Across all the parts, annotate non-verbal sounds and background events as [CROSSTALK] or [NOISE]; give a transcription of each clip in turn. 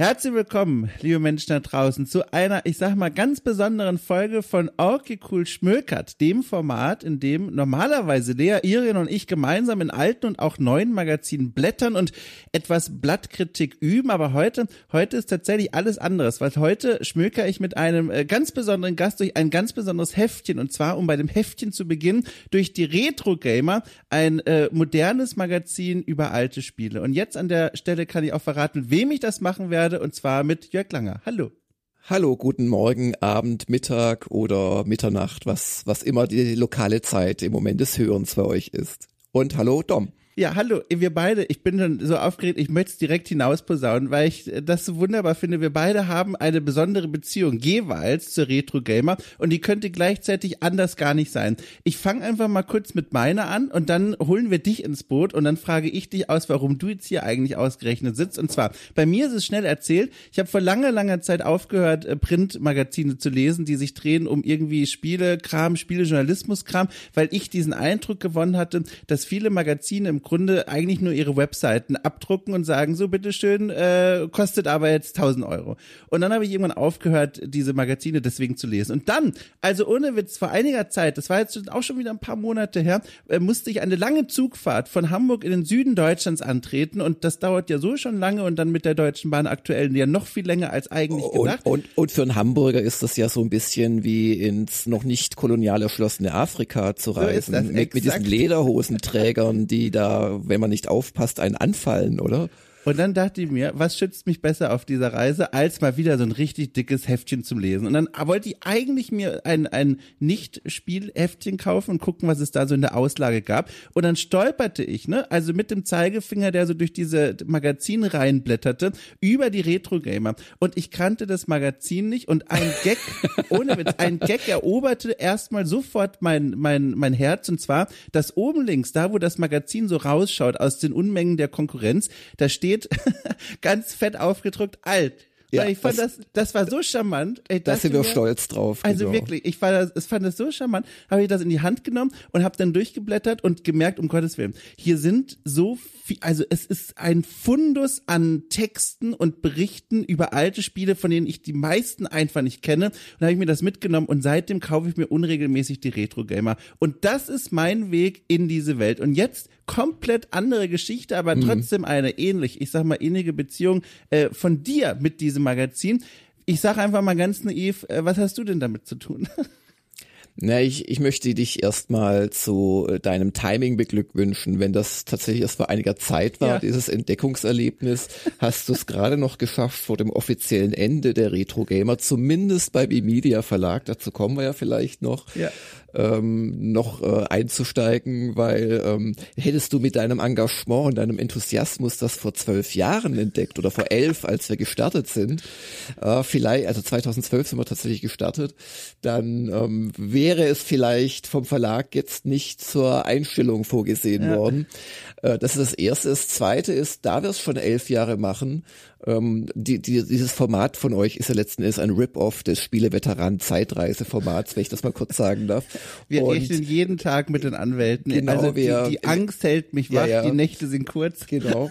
Herzlich willkommen, liebe Menschen da draußen, zu einer, ich sag mal, ganz besonderen Folge von Orky Cool Schmökert, dem Format, in dem normalerweise Lea, Irien und ich gemeinsam in alten und auch neuen Magazinen blättern und etwas Blattkritik üben. Aber heute, heute ist tatsächlich alles anderes, weil heute schmöker ich mit einem äh, ganz besonderen Gast durch ein ganz besonderes Heftchen. Und zwar, um bei dem Heftchen zu beginnen, durch die Retro Gamer, ein äh, modernes Magazin über alte Spiele. Und jetzt an der Stelle kann ich auch verraten, wem ich das machen werde werde und zwar mit Jörg Langer. Hallo. Hallo, guten Morgen, Abend, Mittag oder Mitternacht, was, was immer die lokale Zeit im Moment des Hörens für euch ist. Und hallo, Dom. Ja, hallo, wir beide, ich bin schon so aufgeregt, ich möchte es direkt hinausposaunen, weil ich das so wunderbar finde. Wir beide haben eine besondere Beziehung jeweils zur Retro Gamer und die könnte gleichzeitig anders gar nicht sein. Ich fange einfach mal kurz mit meiner an und dann holen wir dich ins Boot und dann frage ich dich aus, warum du jetzt hier eigentlich ausgerechnet sitzt. Und zwar, bei mir ist es schnell erzählt, ich habe vor langer, langer Zeit aufgehört, äh, Printmagazine zu lesen, die sich drehen um irgendwie Spielekram, Spielejournalismuskram, weil ich diesen Eindruck gewonnen hatte, dass viele Magazine im Grunde eigentlich nur ihre Webseiten abdrucken und sagen, so bitteschön, äh, kostet aber jetzt 1000 Euro. Und dann habe ich irgendwann aufgehört, diese Magazine deswegen zu lesen. Und dann, also ohne Witz, vor einiger Zeit, das war jetzt auch schon wieder ein paar Monate her, äh, musste ich eine lange Zugfahrt von Hamburg in den Süden Deutschlands antreten und das dauert ja so schon lange und dann mit der Deutschen Bahn aktuell ja noch viel länger als eigentlich gedacht. Und, und, und für einen Hamburger ist das ja so ein bisschen wie ins noch nicht kolonial erschlossene Afrika zu reisen. So mit, mit diesen Lederhosenträgern, die da wenn man nicht aufpasst, einen anfallen, oder? Und dann dachte ich mir, was schützt mich besser auf dieser Reise, als mal wieder so ein richtig dickes Heftchen zum Lesen. Und dann wollte ich eigentlich mir ein, ein Nicht-Spielheftchen kaufen und gucken, was es da so in der Auslage gab. Und dann stolperte ich, ne, also mit dem Zeigefinger, der so durch diese Magazine reinblätterte, über die Retro-Gamer. Und ich kannte das Magazin nicht und ein Gag, [LAUGHS] ohne Witz, ein Gag eroberte erstmal sofort mein, mein, mein Herz. Und zwar, dass oben links, da wo das Magazin so rausschaut aus den Unmengen der Konkurrenz, da steht steht [LAUGHS] ganz fett aufgedrückt alt. Ja, ich fand das, das, das war so charmant. Ich da sind wir stolz drauf. Also genau. wirklich, ich fand das, ich fand das so charmant. Habe ich das in die Hand genommen und habe dann durchgeblättert und gemerkt, um Gottes Willen, hier sind so viel, also es ist ein Fundus an Texten und Berichten über alte Spiele, von denen ich die meisten einfach nicht kenne. Und da habe ich mir das mitgenommen und seitdem kaufe ich mir unregelmäßig die Retro Gamer. Und das ist mein Weg in diese Welt. Und jetzt komplett andere Geschichte, aber mhm. trotzdem eine ähnlich, ich sag mal ähnliche Beziehung äh, von dir mit diesem Magazin. Ich sag einfach mal ganz naiv, äh, was hast du denn damit zu tun? [LAUGHS] Na, ich, ich möchte dich erstmal zu äh, deinem Timing beglückwünschen. Wenn das tatsächlich erst vor einiger Zeit war, ja. dieses Entdeckungserlebnis, hast du es gerade noch geschafft vor dem offiziellen Ende der Retro Gamer, zumindest beim E-Media Verlag, dazu kommen wir ja vielleicht noch, ja ähm, noch äh, einzusteigen, weil ähm, hättest du mit deinem Engagement und deinem Enthusiasmus das vor zwölf Jahren entdeckt oder vor elf, als wir gestartet sind, äh, vielleicht, also 2012 sind wir tatsächlich gestartet, dann ähm, wäre es vielleicht vom Verlag jetzt nicht zur Einstellung vorgesehen ja. worden. Äh, das ist das Erste. Das Zweite ist, da wir es schon elf Jahre machen, ähm, die, die, dieses Format von euch ist ja letzten Endes ein Rip-Off des Spieleveteran-Zeitreise-Formats, wenn ich das mal kurz sagen darf. Wir und rechnen jeden Tag mit den Anwälten. Genau, also wir, die, die Angst hält mich wach, ja, ja. die Nächte sind kurz. Genau.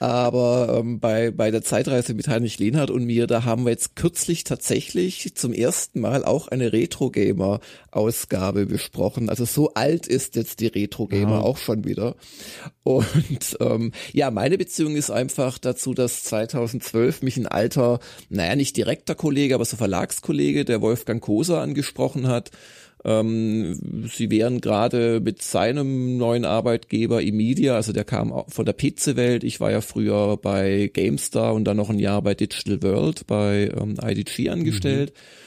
Aber ähm, bei, bei der Zeitreise mit Heinrich Lehnhardt und mir, da haben wir jetzt kürzlich tatsächlich zum ersten Mal auch eine Retro-Gamer-Ausgabe besprochen. Also so alt ist jetzt die Retro-Gamer wow. auch schon wieder. Und ähm, ja, meine Beziehung ist einfach dazu, dass 2012 mich ein alter, naja, nicht direkter Kollege, aber so Verlagskollege, der Wolfgang Koser angesprochen hat. Ähm, sie wären gerade mit seinem neuen Arbeitgeber Emedia, also der kam von der PC-Welt. Ich war ja früher bei GameStar und dann noch ein Jahr bei Digital World bei ähm, IDG angestellt. Mhm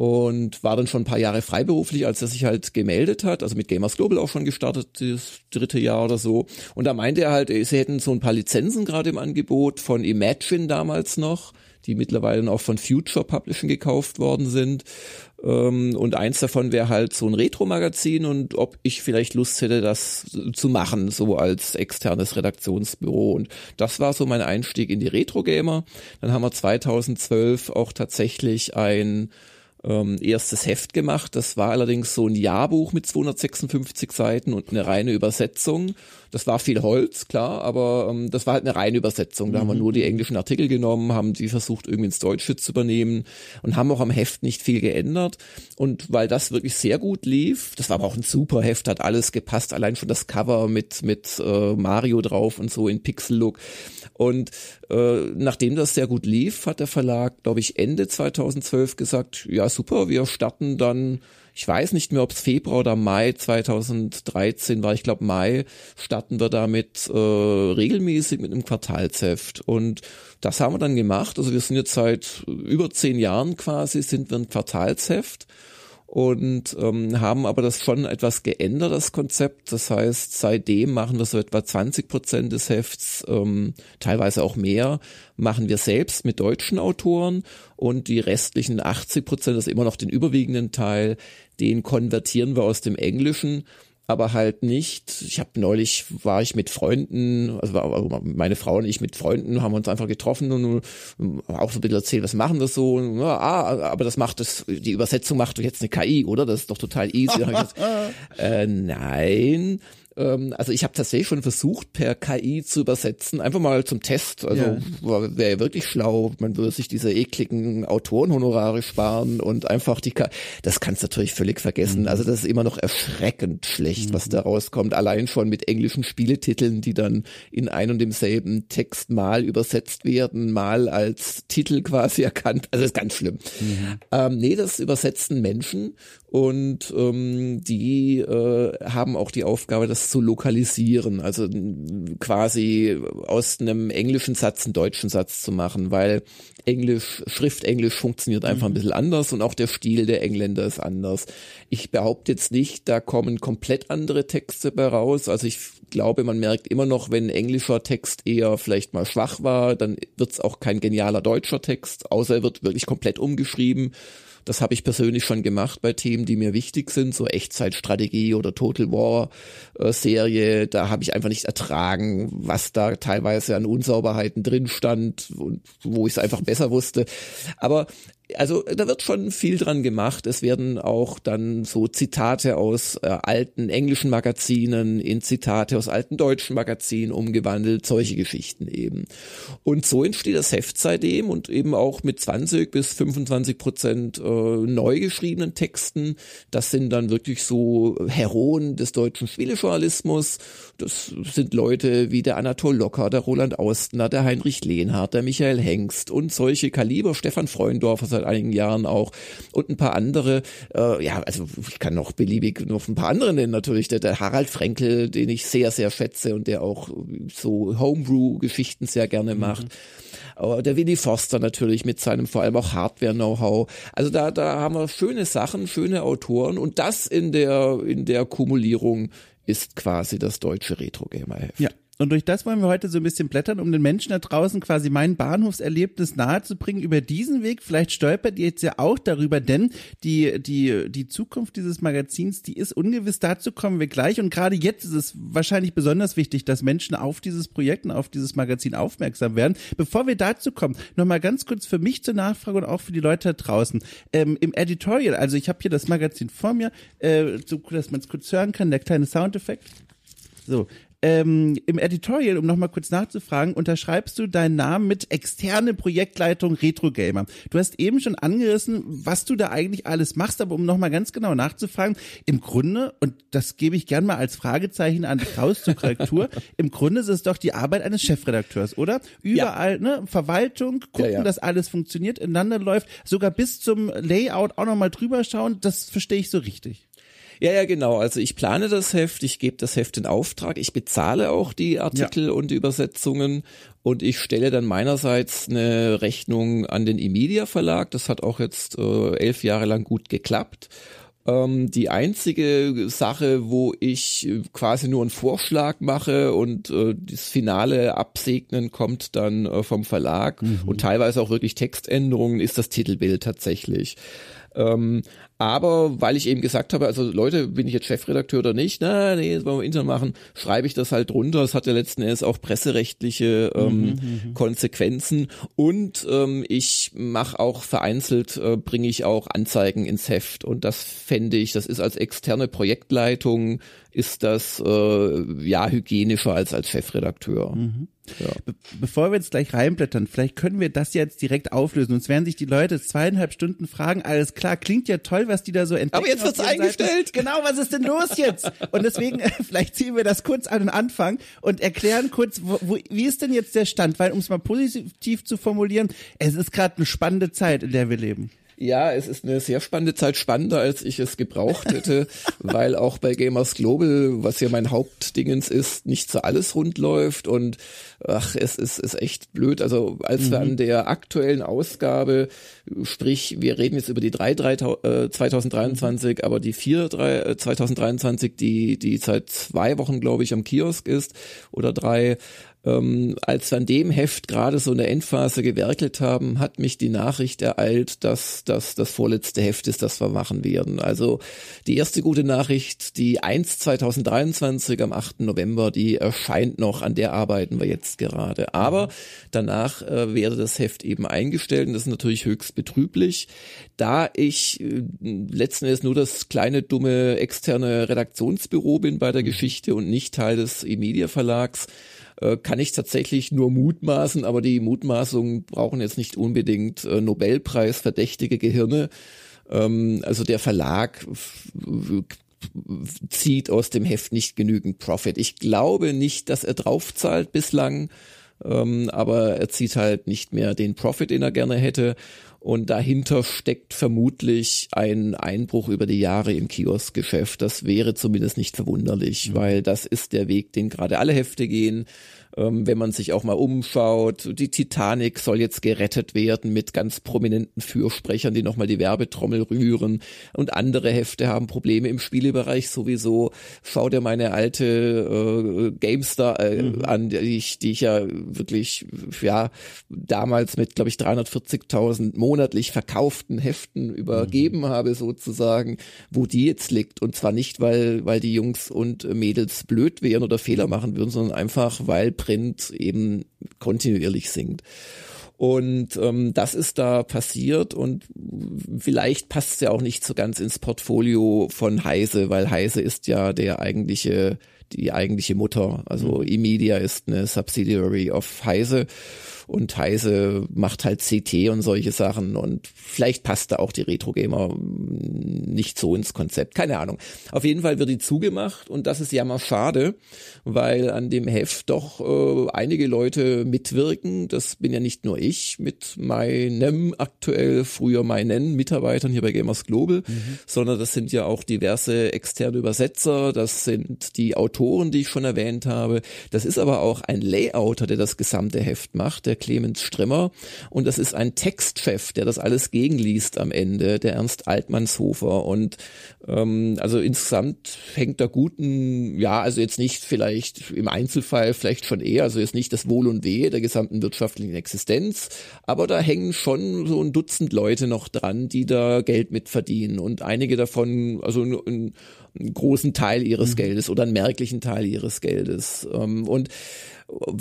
und war dann schon ein paar Jahre freiberuflich, als er sich halt gemeldet hat, also mit Gamers Global auch schon gestartet, das dritte Jahr oder so. Und da meinte er halt, sie hätten so ein paar Lizenzen gerade im Angebot von Imagine damals noch, die mittlerweile auch von Future Publishing gekauft worden sind. Ähm, und eins davon wäre halt so ein Retro-Magazin und ob ich vielleicht Lust hätte, das zu machen, so als externes Redaktionsbüro. Und das war so mein Einstieg in die Retro-Gamer. Dann haben wir 2012 auch tatsächlich ein ähm, erstes Heft gemacht. Das war allerdings so ein Jahrbuch mit 256 Seiten und eine reine Übersetzung. Das war viel Holz, klar, aber ähm, das war halt eine reine Übersetzung. Da mhm. haben wir mhm. nur die englischen Artikel genommen, haben die versucht irgendwie ins Deutsche zu übernehmen und haben auch am Heft nicht viel geändert. Und weil das wirklich sehr gut lief, das war aber auch ein super Heft, hat alles gepasst, allein schon das Cover mit mit äh, Mario drauf und so in Pixel-Look. Und äh, nachdem das sehr gut lief, hat der Verlag, glaube ich, Ende 2012 gesagt, ja super, wir starten dann ich weiß nicht mehr, ob es Februar oder Mai 2013 war, ich glaube Mai, starten wir damit äh, regelmäßig mit einem Quartalsheft. Und das haben wir dann gemacht. Also wir sind jetzt seit über zehn Jahren quasi, sind wir ein Quartalsheft und ähm, haben aber das schon etwas geändert, das Konzept. Das heißt, seitdem machen wir so etwa 20 Prozent des Hefts, ähm, teilweise auch mehr, machen wir selbst mit deutschen Autoren und die restlichen 80 Prozent, das ist immer noch den überwiegenden Teil, den konvertieren wir aus dem Englischen aber halt nicht. Ich habe neulich war ich mit Freunden, also meine Frau und ich mit Freunden haben uns einfach getroffen und auch so ein bisschen erzählt, was machen wir so? Ja, ah, aber das macht das, die Übersetzung macht doch jetzt eine KI, oder? Das ist doch total easy. [LAUGHS] äh, nein ähm, also ich habe tatsächlich schon versucht, per KI zu übersetzen, einfach mal zum Test. Also yeah. wäre wirklich schlau, man würde sich diese ekligen Autorenhonorare sparen und einfach die, K das kannst du natürlich völlig vergessen. Mhm. Also das ist immer noch erschreckend schlecht, mhm. was da rauskommt. Allein schon mit englischen Spieletiteln, die dann in ein und demselben Text mal übersetzt werden, mal als Titel quasi erkannt. Also das ist ganz schlimm. Mhm. Ähm, nee, das übersetzen Menschen und ähm, die äh, haben auch die Aufgabe, das zu lokalisieren, also quasi aus einem englischen Satz einen deutschen Satz zu machen, weil Englisch, Schriftenglisch funktioniert einfach mhm. ein bisschen anders und auch der Stil der Engländer ist anders. Ich behaupte jetzt nicht, da kommen komplett andere Texte bei raus. Also ich glaube, man merkt immer noch, wenn englischer Text eher vielleicht mal schwach war, dann wird es auch kein genialer deutscher Text, außer er wird wirklich komplett umgeschrieben. Das habe ich persönlich schon gemacht bei Themen, die mir wichtig sind, so Echtzeitstrategie oder Total War äh, Serie. Da habe ich einfach nicht ertragen, was da teilweise an Unsauberheiten drin stand und wo ich es einfach besser wusste. Aber also da wird schon viel dran gemacht. Es werden auch dann so Zitate aus äh, alten englischen Magazinen in Zitate aus alten deutschen Magazinen umgewandelt, solche Geschichten eben. Und so entsteht das Heft seitdem und eben auch mit 20 bis 25 Prozent äh, neu geschriebenen Texten. Das sind dann wirklich so Heroen des deutschen Spielejournalismus. Das sind Leute wie der Anatol Locker, der Roland Austner, der Heinrich Lehnhardt, der Michael Hengst und solche Kaliber, Stefan Freundorfer seit einigen Jahren auch und ein paar andere, äh, ja, also ich kann noch beliebig noch ein paar andere nennen natürlich, der, der Harald Frenkel, den ich sehr, sehr schätze und der auch so Homebrew-Geschichten sehr gerne mhm. macht. Mhm. Der Willy Forster natürlich mit seinem vor allem auch Hardware-Know-how. Also da, da haben wir schöne Sachen, schöne Autoren und das in der, in der Kumulierung ist quasi das deutsche Retro-Gamer-Heft. Ja, und durch das wollen wir heute so ein bisschen blättern, um den Menschen da draußen quasi mein Bahnhofserlebnis nahezubringen über diesen Weg. Vielleicht stolpert ihr jetzt ja auch darüber, denn die, die, die Zukunft dieses Magazins, die ist ungewiss. Dazu kommen wir gleich. Und gerade jetzt ist es wahrscheinlich besonders wichtig, dass Menschen auf dieses Projekt und auf dieses Magazin aufmerksam werden. Bevor wir dazu kommen, nochmal ganz kurz für mich zur Nachfrage und auch für die Leute da draußen. Ähm, Im Editorial, also ich habe hier das Magazin vor mir, äh, so dass man es kurz hören kann, der kleine Soundeffekt. So, ähm, im Editorial, um nochmal kurz nachzufragen, unterschreibst du deinen Namen mit externe Projektleitung Retro Gamer. Du hast eben schon angerissen, was du da eigentlich alles machst, aber um nochmal ganz genau nachzufragen, im Grunde, und das gebe ich gern mal als Fragezeichen an raus zur Korrektur, [LAUGHS] im Grunde ist es doch die Arbeit eines Chefredakteurs, oder? Überall, ja. ne, Verwaltung, gucken, ja, ja. dass alles funktioniert, ineinander läuft, sogar bis zum Layout auch nochmal drüber schauen, das verstehe ich so richtig. Ja, ja, genau. Also ich plane das Heft, ich gebe das Heft in Auftrag, ich bezahle auch die Artikel ja. und die Übersetzungen und ich stelle dann meinerseits eine Rechnung an den Emedia Verlag. Das hat auch jetzt äh, elf Jahre lang gut geklappt. Ähm, die einzige Sache, wo ich äh, quasi nur einen Vorschlag mache und äh, das finale Absegnen kommt dann äh, vom Verlag mhm. und teilweise auch wirklich Textänderungen, ist das Titelbild tatsächlich. Ähm, aber weil ich eben gesagt habe, also Leute, bin ich jetzt Chefredakteur oder nicht? Na, nee, das wollen wir intern machen, schreibe ich das halt drunter. Es hat ja letzten Endes auch presserechtliche ähm, mhm, mhm, Konsequenzen. Und ähm, ich mache auch vereinzelt, äh, bringe ich auch Anzeigen ins Heft. Und das fände ich, das ist als externe Projektleitung, ist das äh, ja hygienischer als als Chefredakteur. Mhm. Ja. Be bevor wir jetzt gleich reinblättern, vielleicht können wir das jetzt direkt auflösen. Uns werden sich die Leute zweieinhalb Stunden fragen, alles klar, klingt ja toll, was die da so entdecken. Aber jetzt wird's eingestellt. Seiten. Genau, was ist denn los jetzt? Und deswegen, [LAUGHS] vielleicht ziehen wir das kurz an den Anfang und erklären kurz, wo, wo, wie ist denn jetzt der Stand? Weil, um es mal positiv zu formulieren, es ist gerade eine spannende Zeit, in der wir leben. Ja, es ist eine sehr spannende Zeit, spannender als ich es gebraucht hätte, [LAUGHS] weil auch bei Gamers Global, was ja mein Hauptdingens ist, nicht so alles rund läuft und ach, es ist, ist echt blöd. Also als mhm. wir an der aktuellen Ausgabe, sprich, wir reden jetzt über die 3, 3 äh, 2023, mhm. aber die 4 3, äh, 2023, die, die seit zwei Wochen, glaube ich, am Kiosk ist oder drei, ähm, als wir an dem Heft gerade so in der Endphase gewerkelt haben, hat mich die Nachricht ereilt, dass das das vorletzte Heft ist, das wir machen werden. Also die erste gute Nachricht, die 1 2023 am 8. November, die erscheint noch, an der arbeiten wir jetzt gerade. Aber danach äh, werde das Heft eben eingestellt und das ist natürlich höchst betrüblich, da ich äh, letzten Endes nur das kleine, dumme externe Redaktionsbüro bin bei der Geschichte und nicht Teil des E-Media Verlags äh, kann ich tatsächlich nur mutmaßen, aber die Mutmaßungen brauchen jetzt nicht unbedingt äh, Nobelpreis verdächtige Gehirne. Ähm, also der Verlag zieht aus dem Heft nicht genügend Profit. Ich glaube nicht, dass er draufzahlt bislang, ähm, aber er zieht halt nicht mehr den Profit, den er gerne hätte. Und dahinter steckt vermutlich ein Einbruch über die Jahre im Kioskgeschäft. Das wäre zumindest nicht verwunderlich, mhm. weil das ist der Weg, den gerade alle Hefte gehen ähm, wenn man sich auch mal umschaut. Die Titanic soll jetzt gerettet werden mit ganz prominenten Fürsprechern, die nochmal die Werbetrommel rühren. Und andere Hefte haben Probleme im Spielebereich sowieso. Schau dir meine alte äh, GameStar äh, mhm. an, die ich, die ich ja wirklich, ja, damals mit, glaube ich, 340.000 monatlich verkauften Heften übergeben mhm. habe sozusagen, wo die jetzt liegt. Und zwar nicht, weil, weil die Jungs und Mädels blöd wären oder Fehler machen würden, sondern einfach, weil Print eben kontinuierlich sinkt. Und ähm, das ist da passiert und vielleicht passt es ja auch nicht so ganz ins Portfolio von Heise, weil Heise ist ja der eigentliche, die eigentliche Mutter. Also mhm. Emedia ist eine Subsidiary of Heise und Heise macht halt CT und solche Sachen und vielleicht passt da auch die Retro Gamer nicht so ins Konzept. Keine Ahnung. Auf jeden Fall wird die zugemacht und das ist ja mal schade, weil an dem Heft doch äh, einige Leute mitwirken. Das bin ja nicht nur ich mit meinem aktuell, früher meinen Mitarbeitern hier bei Gamers Global, mhm. sondern das sind ja auch diverse externe Übersetzer, das sind die Autoren, die ich schon erwähnt habe. Das ist aber auch ein Layouter, der das gesamte Heft macht, der Clemens Strimmer. Und das ist ein Textchef, der das alles gegenliest am Ende, der Ernst Altmannshofer. Und ähm, also insgesamt hängt da guten, ja, also jetzt nicht vielleicht im Einzelfall vielleicht schon eher, also jetzt nicht das Wohl und Wehe der gesamten wirtschaftlichen Existenz, aber da hängen schon so ein Dutzend Leute noch dran, die da Geld mit verdienen und einige davon, also einen, einen großen Teil ihres mhm. Geldes oder einen merklichen Teil ihres Geldes. Ähm, und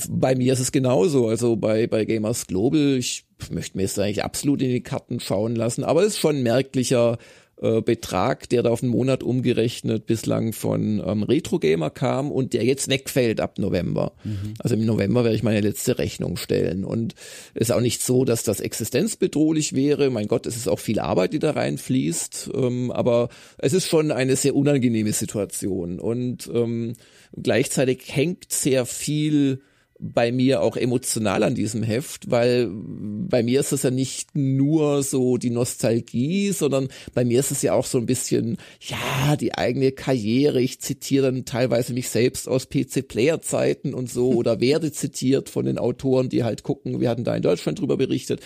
bei mir ist es genauso. Also bei, bei Gamers Global, ich möchte mir jetzt eigentlich absolut in die Karten schauen lassen, aber es ist schon ein merklicher äh, Betrag, der da auf den Monat umgerechnet bislang von ähm, Retro Gamer kam und der jetzt wegfällt ab November. Mhm. Also im November werde ich meine letzte Rechnung stellen. Und es ist auch nicht so, dass das existenzbedrohlich wäre. Mein Gott, es ist auch viel Arbeit, die da reinfließt. Ähm, aber es ist schon eine sehr unangenehme Situation. Und ähm, gleichzeitig hängt sehr viel bei mir auch emotional an diesem Heft, weil bei mir ist es ja nicht nur so die Nostalgie, sondern bei mir ist es ja auch so ein bisschen, ja, die eigene Karriere. Ich zitiere dann teilweise mich selbst aus PC-Player-Zeiten und so oder werde zitiert von den Autoren, die halt gucken, wir hatten da in Deutschland drüber berichtet.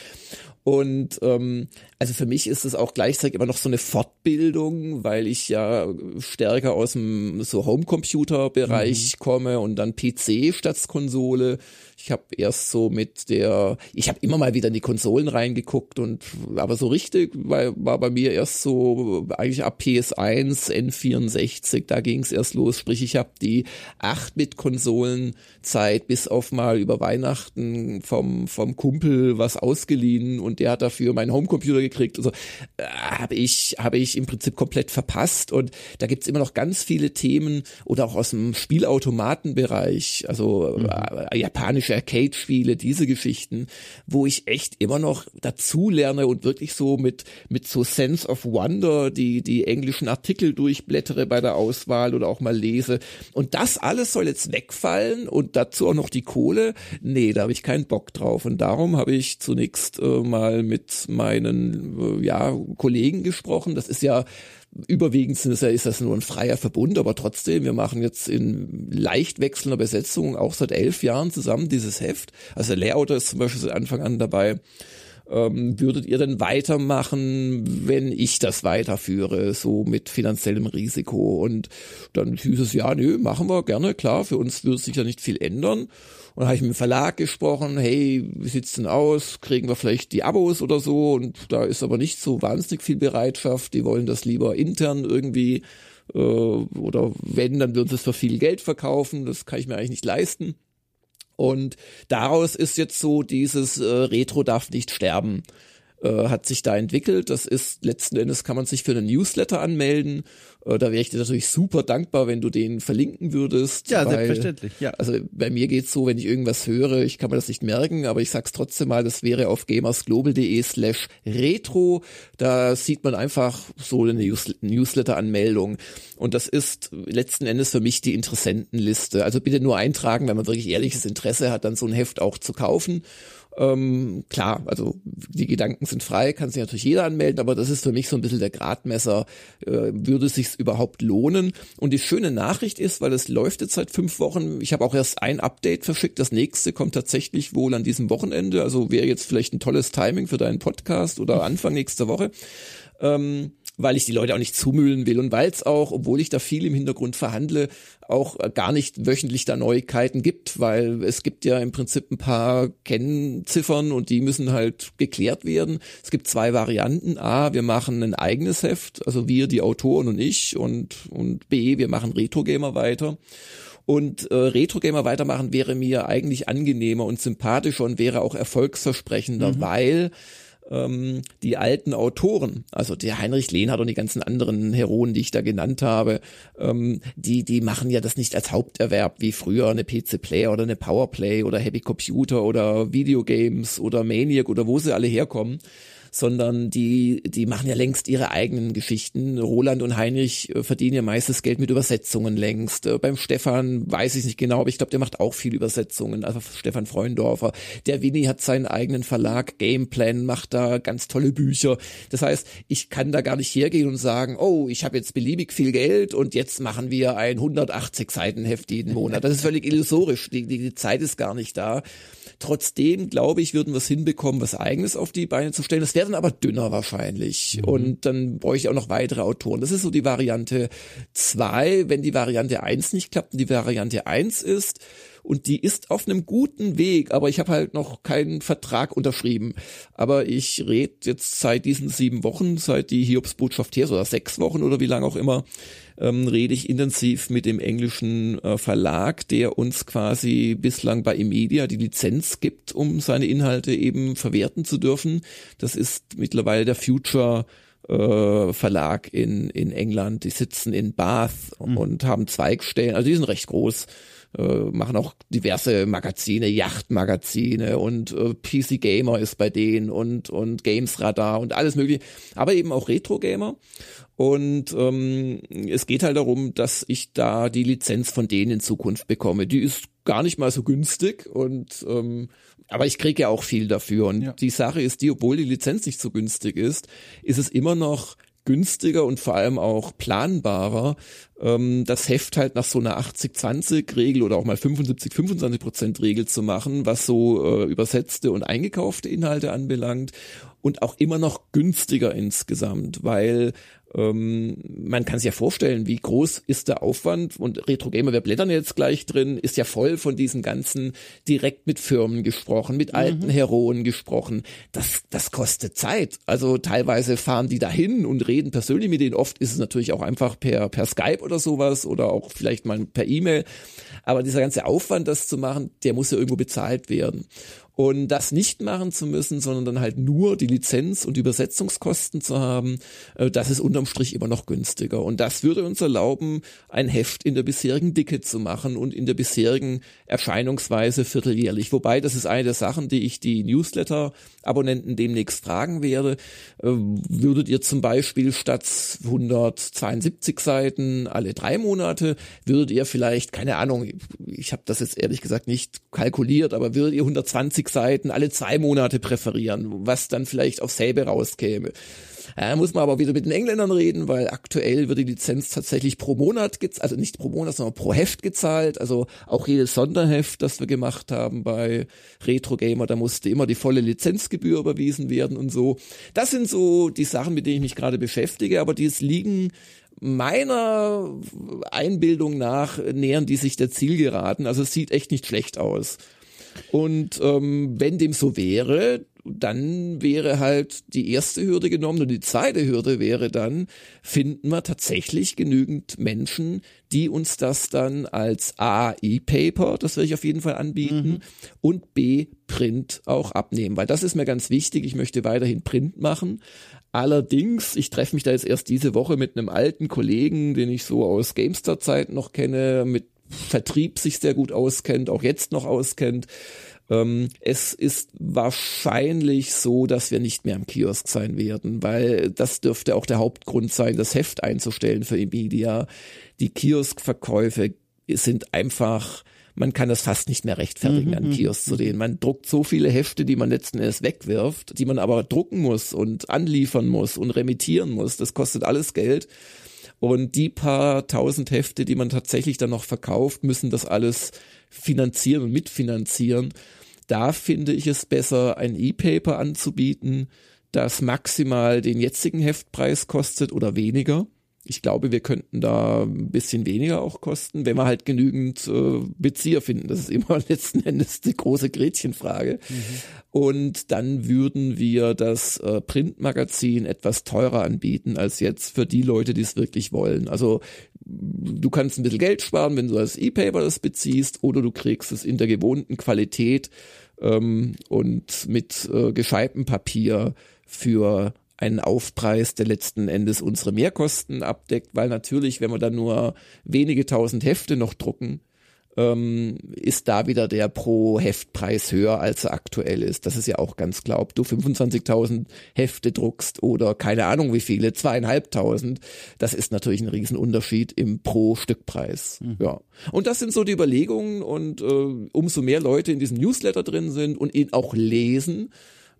Und ähm, also für mich ist es auch gleichzeitig immer noch so eine Fortbildung, weil ich ja stärker aus dem so Homecomputer-Bereich mhm. komme und dann PC statt Konsole Konsole. Ich habe erst so mit der, ich habe immer mal wieder in die Konsolen reingeguckt und aber so richtig war, war bei mir erst so eigentlich ab PS1, N64, da ging es erst los. Sprich, ich habe die 8-Bit-Konsolenzeit bis auf mal über Weihnachten vom, vom Kumpel was ausgeliehen und der hat dafür meinen Homecomputer gekriegt. Also äh, habe ich, habe ich im Prinzip komplett verpasst und da gibt's immer noch ganz viele Themen oder auch aus dem Spielautomatenbereich, also mhm. äh, japanische Arcade-Spiele, diese Geschichten, wo ich echt immer noch dazu und wirklich so mit, mit so Sense of Wonder die, die englischen Artikel durchblättere bei der Auswahl oder auch mal lese. Und das alles soll jetzt wegfallen und dazu auch noch die Kohle. Nee, da habe ich keinen Bock drauf. Und darum habe ich zunächst äh, mal mit meinen äh, ja, Kollegen gesprochen. Das ist ja überwiegend ist das nur ein freier Verbund, aber trotzdem, wir machen jetzt in leicht wechselnder Besetzung auch seit elf Jahren zusammen dieses Heft. Also der Layouter ist zum Beispiel seit Anfang an dabei. Ähm, würdet ihr denn weitermachen, wenn ich das weiterführe, so mit finanziellem Risiko? Und dann hieß es, ja, nö, machen wir gerne, klar, für uns würde sich ja nicht viel ändern. Und dann habe ich mit dem Verlag gesprochen, hey, wie sieht's denn aus? Kriegen wir vielleicht die Abos oder so? Und da ist aber nicht so wahnsinnig viel Bereitschaft. Die wollen das lieber intern irgendwie äh, oder wenn, dann würden sie es für viel Geld verkaufen. Das kann ich mir eigentlich nicht leisten. Und daraus ist jetzt so dieses äh, Retro darf nicht sterben äh, hat sich da entwickelt. Das ist letzten Endes kann man sich für einen Newsletter anmelden. Äh, da wäre ich dir natürlich super dankbar, wenn du den verlinken würdest. Ja, weil, selbstverständlich. Ja. Also bei mir geht's so, wenn ich irgendwas höre, ich kann mir das nicht merken, aber ich sag's trotzdem mal, das wäre auf gamersglobal.de slash retro. Da sieht man einfach so eine Newsletter-Anmeldung. Und das ist letzten Endes für mich die Interessentenliste. Also bitte nur eintragen, wenn man wirklich ehrliches Interesse hat, dann so ein Heft auch zu kaufen. Ähm, klar, also die Gedanken sind frei, kann sich natürlich jeder anmelden, aber das ist für mich so ein bisschen der Gradmesser, äh, würde es sich überhaupt lohnen? Und die schöne Nachricht ist, weil es läuft jetzt seit fünf Wochen, ich habe auch erst ein Update verschickt, das nächste kommt tatsächlich wohl an diesem Wochenende, also wäre jetzt vielleicht ein tolles Timing für deinen Podcast oder Anfang nächster Woche. Ähm, weil ich die Leute auch nicht zumüllen will und weil es auch, obwohl ich da viel im Hintergrund verhandle, auch gar nicht wöchentlich da Neuigkeiten gibt, weil es gibt ja im Prinzip ein paar Kennziffern und die müssen halt geklärt werden. Es gibt zwei Varianten. A, wir machen ein eigenes Heft, also wir, die Autoren und ich und, und B, wir machen Retro Gamer weiter. Und äh, Retro Gamer weitermachen wäre mir eigentlich angenehmer und sympathischer und wäre auch erfolgsversprechender, mhm. weil ähm, die alten Autoren, also der Heinrich Lehnhardt und die ganzen anderen Heroen, die ich da genannt habe, ähm, die, die machen ja das nicht als Haupterwerb wie früher eine PC Player oder eine Powerplay oder Happy Computer oder Videogames oder Maniac oder wo sie alle herkommen, sondern die, die machen ja längst ihre eigenen Geschichten. Roland und Heinrich äh, verdienen ja meistens Geld mit Übersetzungen längst. Äh, beim Stefan weiß ich nicht genau, aber ich glaube, der macht auch viel Übersetzungen, also Stefan Freundorfer. Der Winnie hat seinen eigenen Verlag, Gameplan, macht da ganz tolle Bücher. Das heißt, ich kann da gar nicht hergehen und sagen, oh, ich habe jetzt beliebig viel Geld und jetzt machen wir ein 180 Seiten Heft jeden Monat. Das ist völlig illusorisch. Die, die, die Zeit ist gar nicht da. Trotzdem, glaube ich, würden wir es hinbekommen, was eigenes auf die Beine zu stellen. Das wäre dann aber dünner wahrscheinlich. Mhm. Und dann bräuchte ich auch noch weitere Autoren. Das ist so die Variante zwei. Wenn die Variante eins nicht klappt und die Variante eins ist, und die ist auf einem guten Weg, aber ich habe halt noch keinen Vertrag unterschrieben. Aber ich rede jetzt seit diesen sieben Wochen, seit die Hiobsbotschaft her, oder sechs Wochen oder wie lange auch immer, ähm, rede ich intensiv mit dem englischen äh, Verlag, der uns quasi bislang bei Emedia die Lizenz gibt, um seine Inhalte eben verwerten zu dürfen. Das ist mittlerweile der Future äh, Verlag in, in England. Die sitzen in Bath mhm. und haben Zweigstellen, also die sind recht groß äh, machen auch diverse Magazine, Yachtmagazine und äh, PC Gamer ist bei denen und und Games Radar und alles mögliche, aber eben auch Retro Gamer. Und ähm, es geht halt darum, dass ich da die Lizenz von denen in Zukunft bekomme. Die ist gar nicht mal so günstig und ähm, aber ich kriege ja auch viel dafür. Und ja. die Sache ist die, obwohl die Lizenz nicht so günstig ist, ist es immer noch günstiger und vor allem auch planbarer, ähm, das Heft halt nach so einer 80-20-Regel oder auch mal 75-25%-Regel zu machen, was so äh, übersetzte und eingekaufte Inhalte anbelangt und auch immer noch günstiger insgesamt, weil ähm, man kann sich ja vorstellen, wie groß ist der Aufwand und Retro Gamer, wir blättern jetzt gleich drin, ist ja voll von diesen ganzen direkt mit Firmen gesprochen, mit alten mhm. Heroen gesprochen. Das, das kostet Zeit. Also teilweise fahren die dahin und reden persönlich mit denen. Oft ist es natürlich auch einfach per, per Skype oder sowas oder auch vielleicht mal per E-Mail. Aber dieser ganze Aufwand, das zu machen, der muss ja irgendwo bezahlt werden. Und das nicht machen zu müssen, sondern dann halt nur die Lizenz und Übersetzungskosten zu haben, äh, das ist unterm Strich immer noch günstiger. Und das würde uns erlauben, ein Heft in der bisherigen Dicke zu machen und in der bisherigen Erscheinungsweise vierteljährlich. Wobei, das ist eine der Sachen, die ich die Newsletter-Abonnenten demnächst fragen werde. Äh, würdet ihr zum Beispiel statt 172 Seiten alle drei Monate, würdet ihr vielleicht, keine Ahnung, ich habe das jetzt ehrlich gesagt nicht kalkuliert, aber würdet ihr 120 50 Seiten alle zwei Monate präferieren, was dann vielleicht auf selbe rauskäme. Ja, muss man aber wieder mit den Engländern reden, weil aktuell wird die Lizenz tatsächlich pro Monat, also nicht pro Monat, sondern pro Heft gezahlt. Also auch jedes Sonderheft, das wir gemacht haben bei Retro Gamer, da musste immer die volle Lizenzgebühr überwiesen werden und so. Das sind so die Sachen, mit denen ich mich gerade beschäftige, aber die liegen meiner Einbildung nach nähern die sich der Zielgeraden. Also es sieht echt nicht schlecht aus. Und ähm, wenn dem so wäre, dann wäre halt die erste Hürde genommen und die zweite Hürde wäre dann, finden wir tatsächlich genügend Menschen, die uns das dann als A, E-Paper, das werde ich auf jeden Fall anbieten, mhm. und B, Print auch abnehmen, weil das ist mir ganz wichtig. Ich möchte weiterhin Print machen. Allerdings, ich treffe mich da jetzt erst diese Woche mit einem alten Kollegen, den ich so aus Gamestar-Zeiten noch kenne, mit Vertrieb sich sehr gut auskennt, auch jetzt noch auskennt. Ähm, es ist wahrscheinlich so, dass wir nicht mehr im Kiosk sein werden, weil das dürfte auch der Hauptgrund sein, das Heft einzustellen für Nvidia. Die Kioskverkäufe sind einfach man kann das fast nicht mehr rechtfertigen, mhm. an mhm. Kiosk zu gehen. Man druckt so viele Hefte, die man letzten Endes wegwirft, die man aber drucken muss und anliefern muss und remittieren muss. Das kostet alles Geld. Und die paar tausend Hefte, die man tatsächlich dann noch verkauft, müssen das alles finanzieren und mitfinanzieren. Da finde ich es besser, ein E-Paper anzubieten, das maximal den jetzigen Heftpreis kostet oder weniger ich glaube, wir könnten da ein bisschen weniger auch kosten, wenn wir halt genügend äh, Bezieher finden. Das ist immer [LAUGHS] letzten Endes die große Gretchenfrage. Mhm. Und dann würden wir das äh, Printmagazin etwas teurer anbieten als jetzt für die Leute, die es wirklich wollen. Also du kannst ein bisschen Geld sparen, wenn du als E-Paper das beziehst, oder du kriegst es in der gewohnten Qualität ähm, und mit äh, gescheitem Papier für einen Aufpreis, der letzten Endes unsere Mehrkosten abdeckt, weil natürlich, wenn wir dann nur wenige tausend Hefte noch drucken, ähm, ist da wieder der pro Heftpreis höher, als er aktuell ist. Das ist ja auch ganz klar. Ob du 25.000 Hefte druckst oder keine Ahnung wie viele, zweieinhalbtausend, das ist natürlich ein Riesenunterschied im pro Stückpreis. Mhm. Ja. Und das sind so die Überlegungen und äh, umso mehr Leute in diesem Newsletter drin sind und ihn auch lesen,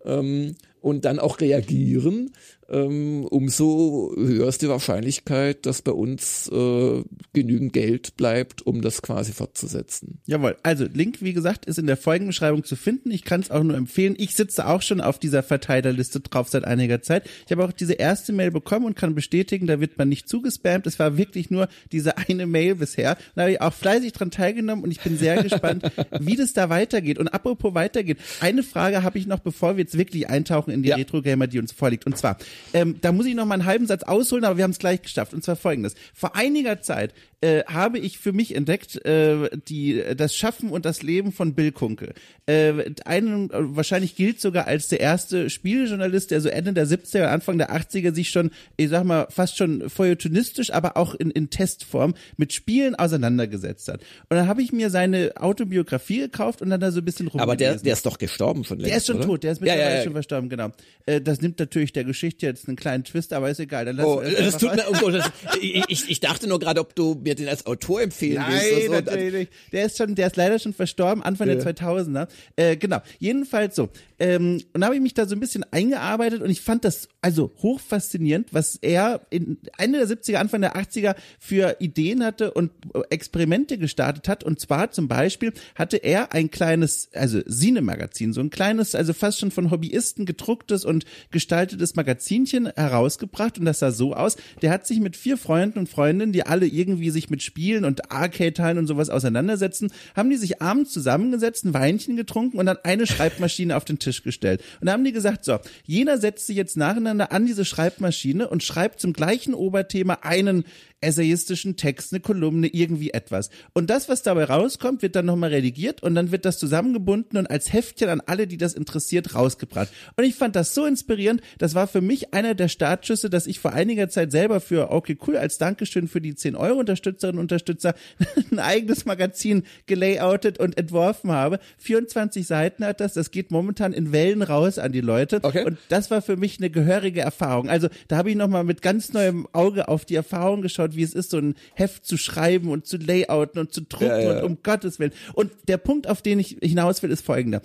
ähm, und dann auch reagieren, umso höher ist die Wahrscheinlichkeit, dass bei uns äh, genügend Geld bleibt, um das quasi fortzusetzen. Jawohl, also Link, wie gesagt, ist in der Folgenbeschreibung zu finden. Ich kann es auch nur empfehlen. Ich sitze auch schon auf dieser Verteilerliste drauf seit einiger Zeit. Ich habe auch diese erste Mail bekommen und kann bestätigen, da wird man nicht zugespammt. Es war wirklich nur diese [LAUGHS] eine Mail bisher. Da habe ich auch fleißig dran teilgenommen und ich bin sehr gespannt, [LAUGHS] wie das da weitergeht. Und apropos weitergeht, eine Frage habe ich noch, bevor wir jetzt wirklich eintauchen in die ja. Retro-Gamer, die uns vorliegt. Und zwar, ähm, da muss ich noch mal einen halben Satz ausholen, aber wir haben es gleich geschafft. Und zwar folgendes. Vor einiger Zeit äh, habe ich für mich entdeckt äh, die das Schaffen und das Leben von Bill Kunkel. Äh, einen wahrscheinlich gilt sogar als der erste Spieljournalist, der so Ende der 70er, Anfang der 80er sich schon, ich sag mal, fast schon feuilletonistisch, aber auch in, in Testform mit Spielen auseinandergesetzt hat. Und dann habe ich mir seine Autobiografie gekauft und dann da so ein bisschen rum. Aber der, der ist doch gestorben schon längst, Der ist schon oder? tot, der ist mittlerweile ja, ja, ja. schon verstorben, genau. Äh, das nimmt natürlich der Geschichte jetzt einen kleinen Twist, aber ist egal. Dann oh, das tut mir, oh, das, ich, ich dachte nur gerade, ob du mir den als Autor empfehlen Nein, willst. Nein, natürlich nicht. Der ist schon, der ist leider schon verstorben, Anfang ja. der 2000er. Äh, genau. Jedenfalls so. Ähm, und habe ich mich da so ein bisschen eingearbeitet und ich fand das also hoch faszinierend, was er in Ende der 70er, Anfang der 80er für Ideen hatte und Experimente gestartet hat. Und zwar zum Beispiel hatte er ein kleines, also Sine-Magazin, so ein kleines, also fast schon von Hobbyisten gedruckt gedrucktes und gestaltetes Magazinchen herausgebracht und das sah so aus. Der hat sich mit vier Freunden und Freundinnen, die alle irgendwie sich mit Spielen und Arcade-Teilen und sowas auseinandersetzen, haben die sich abends zusammengesetzt, ein Weinchen getrunken und dann eine Schreibmaschine auf den Tisch gestellt. Und da haben die gesagt, so, jeder setzt sich jetzt nacheinander an diese Schreibmaschine und schreibt zum gleichen Oberthema einen essayistischen Text, eine Kolumne, irgendwie etwas. Und das, was dabei rauskommt, wird dann nochmal redigiert und dann wird das zusammengebunden und als Heftchen an alle, die das interessiert, rausgebracht. Und ich fand das so inspirierend. Das war für mich einer der Startschüsse, dass ich vor einiger Zeit selber für Okay Cool als Dankeschön für die 10 Euro Unterstützerinnen und Unterstützer [LAUGHS] ein eigenes Magazin gelayoutet und entworfen habe. 24 Seiten hat das. Das geht momentan in Wellen raus an die Leute. Okay. Und das war für mich eine gehörige Erfahrung. Also da habe ich nochmal mit ganz neuem Auge auf die Erfahrung geschaut, wie es ist, so ein Heft zu schreiben und zu layouten und zu drucken ja, ja. und um Gottes Willen. Und der Punkt, auf den ich hinaus will, ist folgender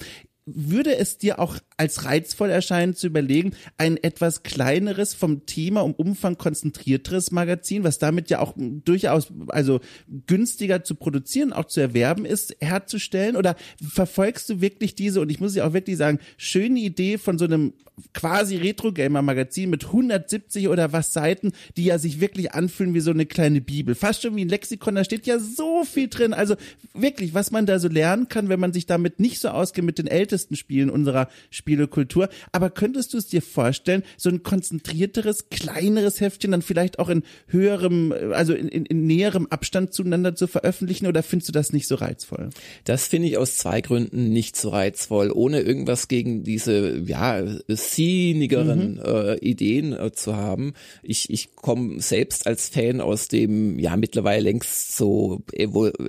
würde es dir auch als reizvoll erscheinen zu überlegen, ein etwas kleineres vom Thema um Umfang konzentrierteres Magazin, was damit ja auch durchaus also günstiger zu produzieren, auch zu erwerben ist, herzustellen? Oder verfolgst du wirklich diese, und ich muss ja auch wirklich sagen, schöne Idee von so einem quasi Retro-Gamer-Magazin mit 170 oder was Seiten, die ja sich wirklich anfühlen wie so eine kleine Bibel. Fast schon wie ein Lexikon, da steht ja so viel drin. Also wirklich, was man da so lernen kann, wenn man sich damit nicht so auskennt mit den ältesten Spielen unserer Spielekultur. Aber könntest du es dir vorstellen, so ein konzentrierteres, kleineres Heftchen dann vielleicht auch in höherem, also in, in, in näherem Abstand zueinander zu veröffentlichen oder findest du das nicht so reizvoll? Das finde ich aus zwei Gründen nicht so reizvoll, ohne irgendwas gegen diese, ja, szenigeren mhm. äh, Ideen äh, zu haben. Ich, ich komme selbst als Fan aus dem, ja, mittlerweile längst so,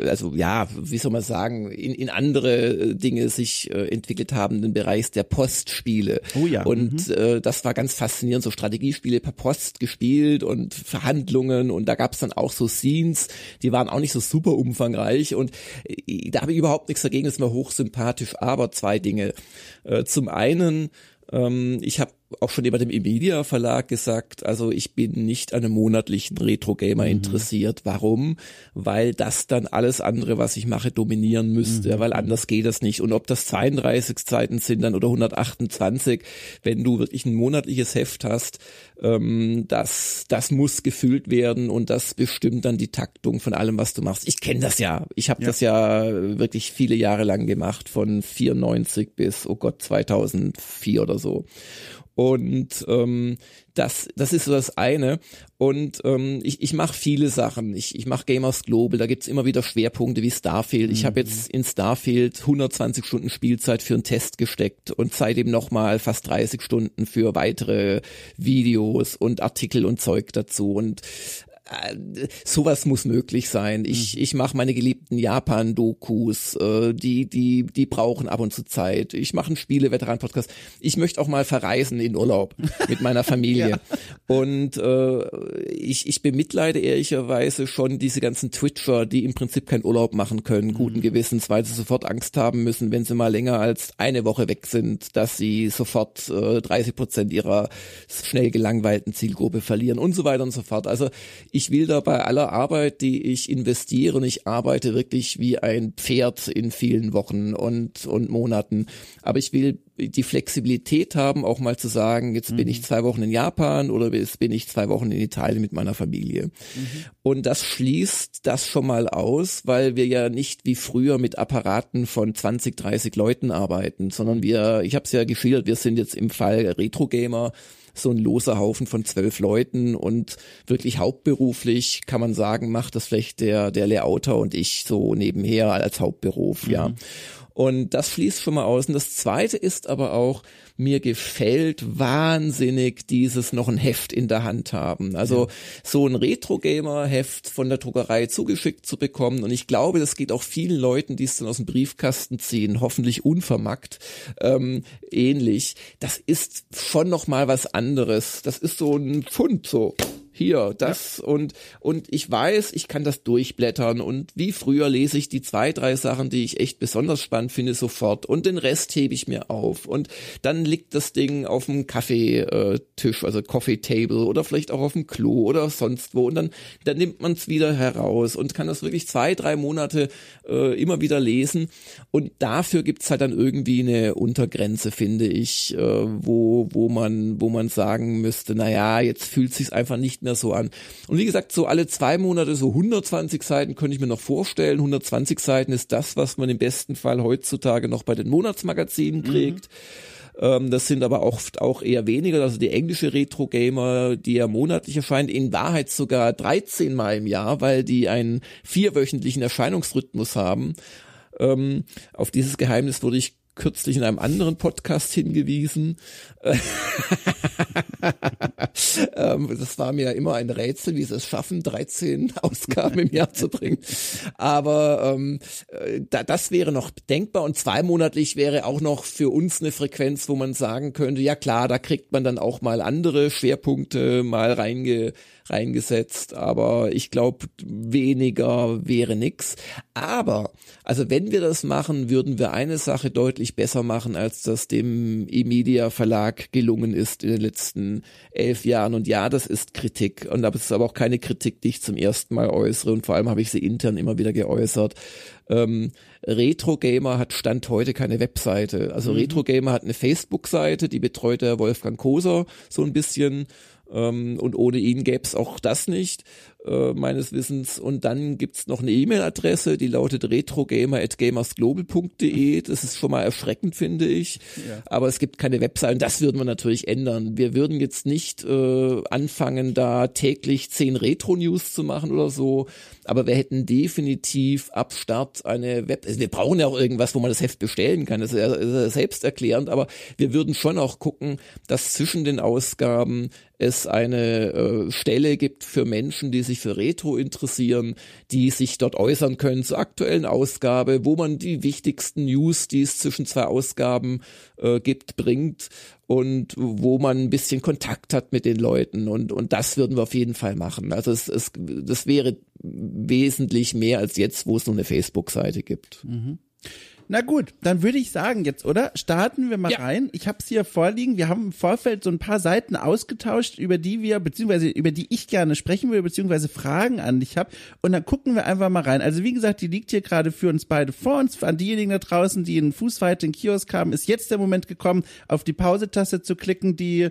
also ja, wie soll man sagen, in, in andere Dinge sich äh, entwickelt haben, den Bereich der Postspiele. Oh ja. Und mhm. äh, das war ganz faszinierend, so Strategiespiele per Post gespielt und Verhandlungen und da gab es dann auch so Scenes, die waren auch nicht so super umfangreich und äh, da habe ich überhaupt nichts dagegen, ist mir hochsympathisch, aber zwei Dinge. Äh, zum einen, ähm, ich habe auch schon jemand im Media Verlag gesagt, also ich bin nicht an einem monatlichen Retro Gamer mhm. interessiert. Warum? Weil das dann alles andere, was ich mache, dominieren müsste, mhm. weil anders geht das nicht. Und ob das 32 Seiten sind dann oder 128, wenn du wirklich ein monatliches Heft hast, ähm, das, das muss gefüllt werden und das bestimmt dann die Taktung von allem, was du machst. Ich kenne das ja. Ich habe ja. das ja wirklich viele Jahre lang gemacht, von 94 bis, oh Gott, 2004 oder so. Und ähm, das, das ist so das eine. Und ähm, ich, ich mache viele Sachen. Ich, ich mache Gamers Global, da gibt's immer wieder Schwerpunkte wie Starfield. Ich mhm. habe jetzt in Starfield 120 Stunden Spielzeit für einen Test gesteckt und seitdem nochmal fast 30 Stunden für weitere Videos und Artikel und Zeug dazu. Und äh, sowas muss möglich sein. Ich, mhm. ich mache meine geliebten Japan-Dokus, äh, die, die, die brauchen ab und zu Zeit. Ich mache einen Spiele-Veteran-Podcast. Ich möchte auch mal verreisen in Urlaub mit meiner [LAUGHS] Familie. ja. Und äh, ich, ich bemitleide ehrlicherweise schon diese ganzen Twitcher, die im Prinzip keinen Urlaub machen können, guten mhm. Gewissens, weil sie sofort Angst haben müssen, wenn sie mal länger als eine Woche weg sind, dass sie sofort äh, 30 Prozent ihrer schnell gelangweilten Zielgruppe verlieren und so weiter und so fort. Also ich ich will da bei aller Arbeit, die ich investiere, ich arbeite wirklich wie ein Pferd in vielen Wochen und, und Monaten, aber ich will die Flexibilität haben, auch mal zu sagen, jetzt mhm. bin ich zwei Wochen in Japan oder jetzt bin ich zwei Wochen in Italien mit meiner Familie. Mhm. Und das schließt das schon mal aus, weil wir ja nicht wie früher mit Apparaten von 20, 30 Leuten arbeiten, sondern wir, ich habe es ja geschildert, wir sind jetzt im Fall Retro Gamer so ein loser Haufen von zwölf Leuten und wirklich hauptberuflich kann man sagen, macht das vielleicht der, der Layouter und ich so nebenher als Hauptberuf, mhm. ja. Und das schließt schon mal aus. Und das zweite ist aber auch, mir gefällt wahnsinnig dieses noch ein Heft in der Hand haben. Also ja. so ein Retro-Gamer-Heft von der Druckerei zugeschickt zu bekommen. Und ich glaube, das geht auch vielen Leuten, die es dann aus dem Briefkasten ziehen, hoffentlich unvermackt, ähm, ähnlich. Das ist schon noch mal was anderes. Das ist so ein Pfund, so hier, das ja. und und ich weiß, ich kann das durchblättern und wie früher lese ich die zwei, drei Sachen, die ich echt besonders spannend finde, sofort und den Rest hebe ich mir auf und dann liegt das Ding auf dem Kaffeetisch, also Coffee Table oder vielleicht auch auf dem Klo oder sonst wo und dann, dann nimmt man es wieder heraus und kann das wirklich zwei, drei Monate äh, immer wieder lesen und dafür gibt's halt dann irgendwie eine Untergrenze, finde ich, äh, wo, wo man, wo man sagen müsste, na ja, jetzt fühlt sich's einfach nicht mehr so an. Und wie gesagt, so alle zwei Monate so 120 Seiten könnte ich mir noch vorstellen. 120 Seiten ist das, was man im besten Fall heutzutage noch bei den Monatsmagazinen kriegt. Mhm. das sind aber oft auch eher weniger. Also die englische Retro Gamer, die ja monatlich erscheint, in Wahrheit sogar 13 Mal im Jahr, weil die einen vierwöchentlichen Erscheinungsrhythmus haben. Ähm, auf dieses Geheimnis wurde ich kürzlich in einem anderen Podcast hingewiesen. [LAUGHS] Ähm, das war mir immer ein Rätsel, wie sie es schaffen, 13 [LAUGHS] Ausgaben im Jahr zu bringen. Aber ähm, äh, da, das wäre noch denkbar und zweimonatlich wäre auch noch für uns eine Frequenz, wo man sagen könnte, ja klar, da kriegt man dann auch mal andere Schwerpunkte mal reinge reingesetzt, aber ich glaube, weniger wäre nix. Aber, also wenn wir das machen, würden wir eine Sache deutlich besser machen, als das dem E-Media Verlag gelungen ist in den letzten elf Jahren. Und ja, das ist Kritik. Und das ist aber auch keine Kritik, die ich zum ersten Mal äußere. Und vor allem habe ich sie intern immer wieder geäußert. Ähm, Retro Gamer hat Stand heute keine Webseite. Also mhm. Retro Gamer hat eine Facebook-Seite, die betreut der Wolfgang Koser so ein bisschen. Ähm, und ohne ihn gäbe es auch das nicht, äh, meines Wissens. Und dann gibt's noch eine E-Mail-Adresse, die lautet retrogamer.gamersglobal.de. Das ist schon mal erschreckend, finde ich. Ja. Aber es gibt keine Webseite. Und das würden wir natürlich ändern. Wir würden jetzt nicht äh, anfangen, da täglich zehn Retro-News zu machen oder so. Aber wir hätten definitiv ab Start eine Web. Also wir brauchen ja auch irgendwas, wo man das Heft bestellen kann. Das ist ja selbsterklärend. Aber wir würden schon auch gucken, dass zwischen den Ausgaben es eine äh, Stelle gibt für Menschen, die sich für Retro interessieren, die sich dort äußern können zur aktuellen Ausgabe, wo man die wichtigsten News, die es zwischen zwei Ausgaben äh, gibt, bringt und wo man ein bisschen Kontakt hat mit den Leuten und und das würden wir auf jeden Fall machen. Also es, es das wäre wesentlich mehr als jetzt, wo es nur eine Facebook-Seite gibt. Mhm. Na gut, dann würde ich sagen jetzt, oder? Starten wir mal ja. rein. Ich habe es hier vorliegen. Wir haben im Vorfeld so ein paar Seiten ausgetauscht, über die wir, beziehungsweise über die ich gerne sprechen will, beziehungsweise Fragen an dich habe. Und dann gucken wir einfach mal rein. Also wie gesagt, die liegt hier gerade für uns beide vor uns. An diejenigen da draußen, die in Fußweite in Kiosk haben, ist jetzt der Moment gekommen, auf die Pause-Taste zu klicken, die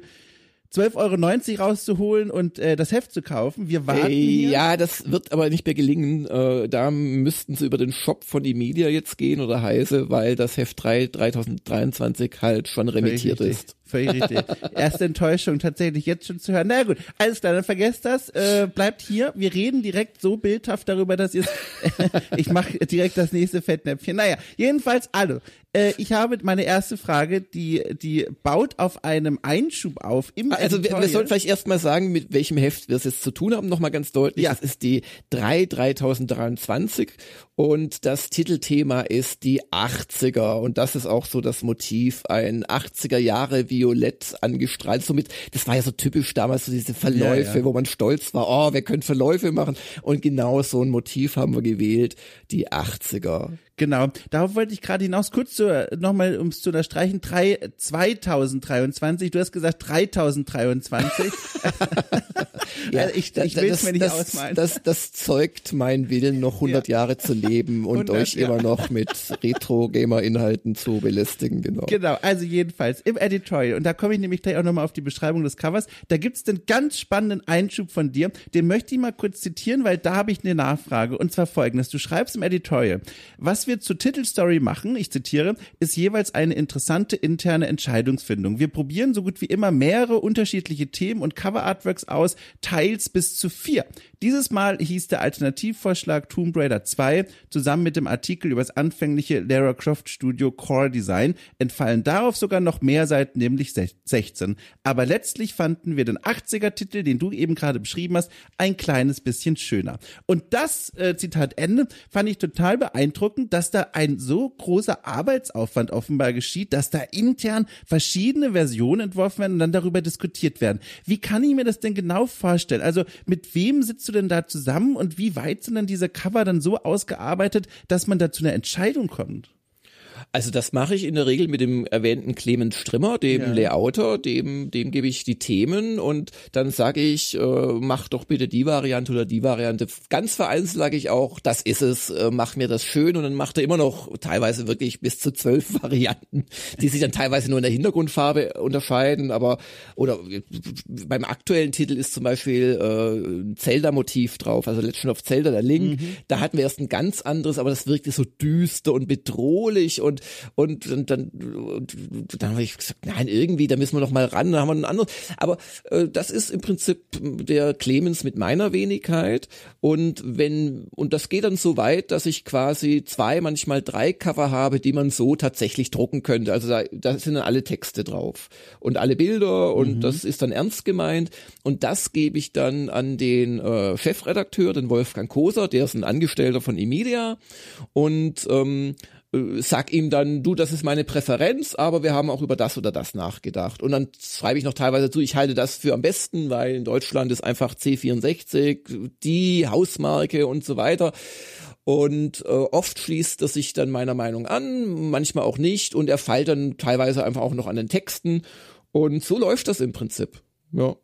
12,90 Euro rauszuholen und äh, das Heft zu kaufen. Wir warten. Hier. Ja, das wird aber nicht mehr gelingen. Äh, da müssten sie über den Shop von die Media jetzt gehen oder Heise, weil das Heft 3 3023 halt schon remittiert ist. Völlig richtig. Erste Enttäuschung tatsächlich jetzt schon zu hören. Na gut, alles klar, dann vergesst das. Äh, bleibt hier. Wir reden direkt so bildhaft darüber, dass ihr [LAUGHS] Ich mache direkt das nächste Fettnäpfchen. Naja, jedenfalls, alle. Äh, ich habe meine erste Frage, die, die baut auf einem Einschub auf im Also wir, wir sollten vielleicht erstmal sagen, mit welchem Heft wir es jetzt zu tun haben, nochmal ganz deutlich. Ja. Das ist die 3 3023 und das Titelthema ist die 80er und das ist auch so das Motiv, ein 80er Jahre Violett angestrahlt. Somit, das war ja so typisch damals so diese Verläufe, ja, ja. wo man stolz war, oh, wir können Verläufe machen und genau so ein Motiv haben wir gewählt, die 80er. Genau, darauf wollte ich gerade hinaus. Kurz zu, nochmal, um es zu unterstreichen, drei, 2023, du hast gesagt 3023. [LAUGHS] ja, also ich ich will es mir nicht das, ausmalen. Das, das zeugt mein Willen, noch 100 ja. Jahre zu leben und 100, euch ja. immer noch mit Retro-Gamer-Inhalten zu belästigen. Genau. genau, also jedenfalls im Editorial, und da komme ich nämlich gleich auch nochmal auf die Beschreibung des Covers, da gibt's den ganz spannenden Einschub von dir, den möchte ich mal kurz zitieren, weil da habe ich eine Nachfrage, und zwar folgendes. Du schreibst im Editorial, was wir zur Titelstory machen, ich zitiere, ist jeweils eine interessante interne Entscheidungsfindung. Wir probieren so gut wie immer mehrere unterschiedliche Themen und Cover-Artworks aus, teils bis zu vier. Dieses Mal hieß der Alternativvorschlag Tomb Raider 2 zusammen mit dem Artikel über das anfängliche Lara Croft Studio Core Design entfallen darauf sogar noch mehr Seiten, nämlich 16. Aber letztlich fanden wir den 80er Titel, den du eben gerade beschrieben hast, ein kleines bisschen schöner. Und das, äh, Zitat Ende, fand ich total beeindruckend, dass da ein so großer Arbeitsaufwand offenbar geschieht, dass da intern verschiedene Versionen entworfen werden und dann darüber diskutiert werden. Wie kann ich mir das denn genau vorstellen? Also mit wem sitzt du denn da zusammen und wie weit sind dann diese Cover dann so ausgearbeitet, dass man da zu einer Entscheidung kommt? Also das mache ich in der Regel mit dem erwähnten Clemens Strimmer, dem ja. Layouter, dem, dem gebe ich die Themen und dann sage ich, äh, mach doch bitte die Variante oder die Variante. Ganz vereinzelt sage ich auch, das ist es, äh, mach mir das schön und dann macht er immer noch teilweise wirklich bis zu zwölf [LAUGHS] Varianten, die sich dann teilweise nur in der Hintergrundfarbe unterscheiden, aber oder beim aktuellen Titel ist zum Beispiel äh, ein Zelda-Motiv drauf, also Legend of Zelda, der Link, mhm. da hatten wir erst ein ganz anderes, aber das wirkte so düster und bedrohlich und und, und dann, und, dann habe ich gesagt, nein, irgendwie, da müssen wir noch mal ran, da haben wir ein anderes. Aber äh, das ist im Prinzip der Clemens mit meiner Wenigkeit. Und wenn, und das geht dann so weit, dass ich quasi zwei, manchmal drei Cover habe, die man so tatsächlich drucken könnte. Also da, da sind dann alle Texte drauf und alle Bilder und mhm. das ist dann ernst gemeint. Und das gebe ich dann an den äh, Chefredakteur, den Wolfgang Koser, der ist ein Angestellter von Emilia. Und ähm, äh, sag ihm dann, du, das ist meine Präferenz, aber wir haben auch über das oder das nachgedacht. Und dann schreibe ich noch teilweise zu, ich halte das für am besten, weil in Deutschland ist einfach C64 die Hausmarke und so weiter. Und äh, oft schließt er sich dann meiner Meinung an, manchmal auch nicht. Und er feilt dann teilweise einfach auch noch an den Texten. Und so läuft das im Prinzip. Ja.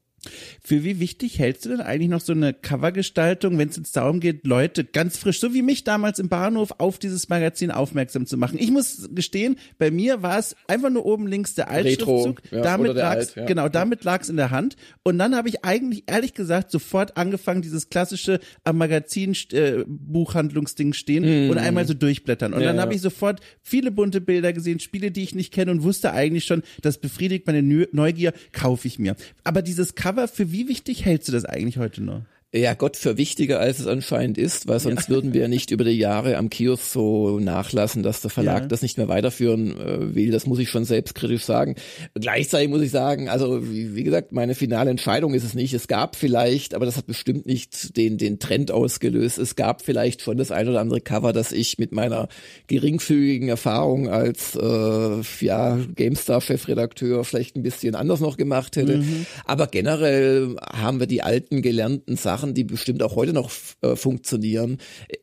Für wie wichtig hältst du denn eigentlich noch so eine Covergestaltung, wenn es jetzt darum geht, Leute ganz frisch, so wie mich damals im Bahnhof, auf dieses Magazin aufmerksam zu machen? Ich muss gestehen, bei mir war es einfach nur oben links der Altschriftzug. Ja, damit lag's, Alt, ja. genau, damit lag's in der Hand. Und dann habe ich eigentlich ehrlich gesagt sofort angefangen, dieses klassische am Magazin äh, Buchhandlungsding stehen mm. und einmal so durchblättern. Und ja, dann habe ich sofort viele bunte Bilder gesehen, Spiele, die ich nicht kenne und wusste eigentlich schon, das befriedigt meine Neugier, kaufe ich mir. Aber dieses Cover aber für wie wichtig hältst du das eigentlich heute noch? Ja Gott für wichtiger, als es anscheinend ist, weil sonst ja. würden wir nicht über die Jahre am Kiosk so nachlassen, dass der Verlag ja. das nicht mehr weiterführen äh, will. Das muss ich schon selbstkritisch sagen. Gleichzeitig muss ich sagen, also wie, wie, gesagt, meine finale Entscheidung ist es nicht. Es gab vielleicht, aber das hat bestimmt nicht den, den Trend ausgelöst. Es gab vielleicht schon das ein oder andere Cover, das ich mit meiner geringfügigen Erfahrung als äh, ja, GameStar-Chefredakteur vielleicht ein bisschen anders noch gemacht hätte. Mhm. Aber generell haben wir die alten gelernten Sachen Sachen, die bestimmt auch heute noch äh, funktionieren.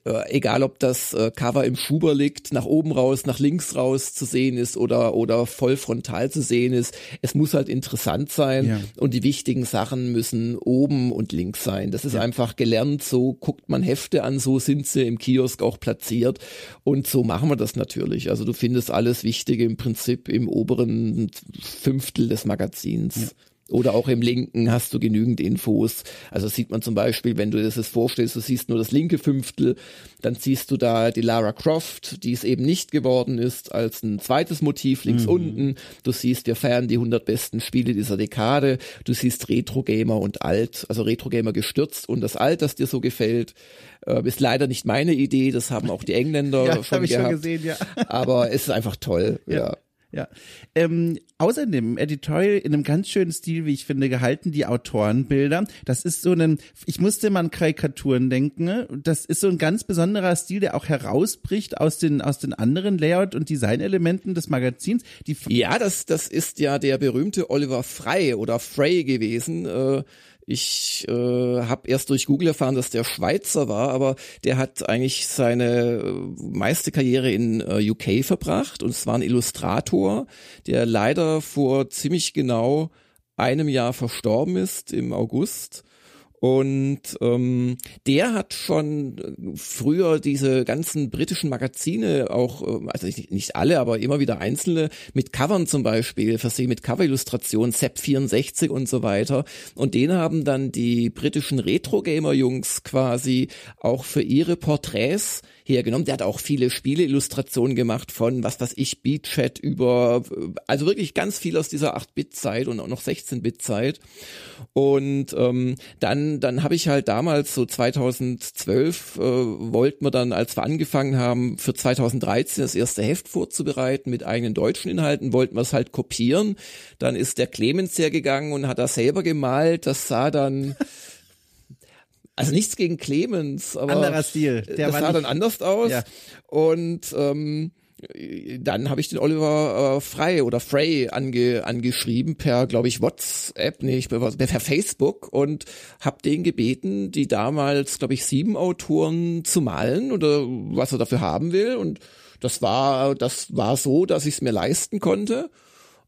Äh, egal, ob das äh, Cover im Schuber liegt, nach oben raus, nach links raus zu sehen ist oder, oder voll frontal zu sehen ist. Es muss halt interessant sein ja. und die wichtigen Sachen müssen oben und links sein. Das ist ja. einfach gelernt. So guckt man Hefte an, so sind sie im Kiosk auch platziert und so machen wir das natürlich. Also du findest alles Wichtige im Prinzip im oberen Fünftel des Magazins. Ja. Oder auch im linken hast du genügend Infos. Also sieht man zum Beispiel, wenn du das jetzt vorstellst, du siehst nur das linke Fünftel, dann siehst du da die Lara Croft, die es eben nicht geworden ist, als ein zweites Motiv links mhm. unten. Du siehst, wir feiern die 100 besten Spiele dieser Dekade. Du siehst Retro Gamer und Alt, also Retro Gamer gestürzt und das Alt, das dir so gefällt. Äh, ist leider nicht meine Idee, das haben auch die Engländer [LAUGHS] ja, schon gehabt. Schon gesehen, ja. Aber es ist einfach toll, ja. ja. Ja. Ähm, außerdem Editorial in einem ganz schönen Stil, wie ich finde, gehalten, die Autorenbilder. Das ist so ein, ich musste mal an Karikaturen denken. Ne? Das ist so ein ganz besonderer Stil, der auch herausbricht aus den, aus den anderen Layout- und Designelementen des Magazins. Die ja, das, das ist ja der berühmte Oliver Frey oder Frey gewesen. Äh ich äh, habe erst durch Google erfahren, dass der Schweizer war, aber der hat eigentlich seine äh, meiste Karriere in äh, UK verbracht und es war ein Illustrator, der leider vor ziemlich genau einem Jahr verstorben ist im August und ähm, der hat schon äh, früher diese ganzen britischen Magazine auch, äh, also nicht, nicht alle, aber immer wieder einzelne, mit Covern zum Beispiel, versehen mit Coverillustrationen, Sepp 64 und so weiter. Und den haben dann die britischen Retro-Gamer-Jungs quasi auch für ihre Porträts hergenommen. Der hat auch viele Spieleillustrationen gemacht von, was weiß ich, Beat-Chat über, also wirklich ganz viel aus dieser 8-Bit-Zeit und auch noch 16-Bit-Zeit. Und ähm, dann, dann habe ich halt damals, so 2012, äh, wollten wir dann, als wir angefangen haben, für 2013 das erste Heft vorzubereiten mit eigenen deutschen Inhalten, wollten wir es halt kopieren. Dann ist der Clemens hergegangen und hat das selber gemalt. Das sah dann [LAUGHS] Also nichts gegen Clemens, aber anderer Stil. Der das sah dann anders aus. Ja. Und ähm, dann habe ich den Oliver äh, Frey oder Frey ange, angeschrieben per, glaube ich, WhatsApp, nee, ich, per Facebook und habe den gebeten, die damals, glaube ich, sieben Autoren zu malen oder was er dafür haben will. Und das war, das war so, dass ich es mir leisten konnte.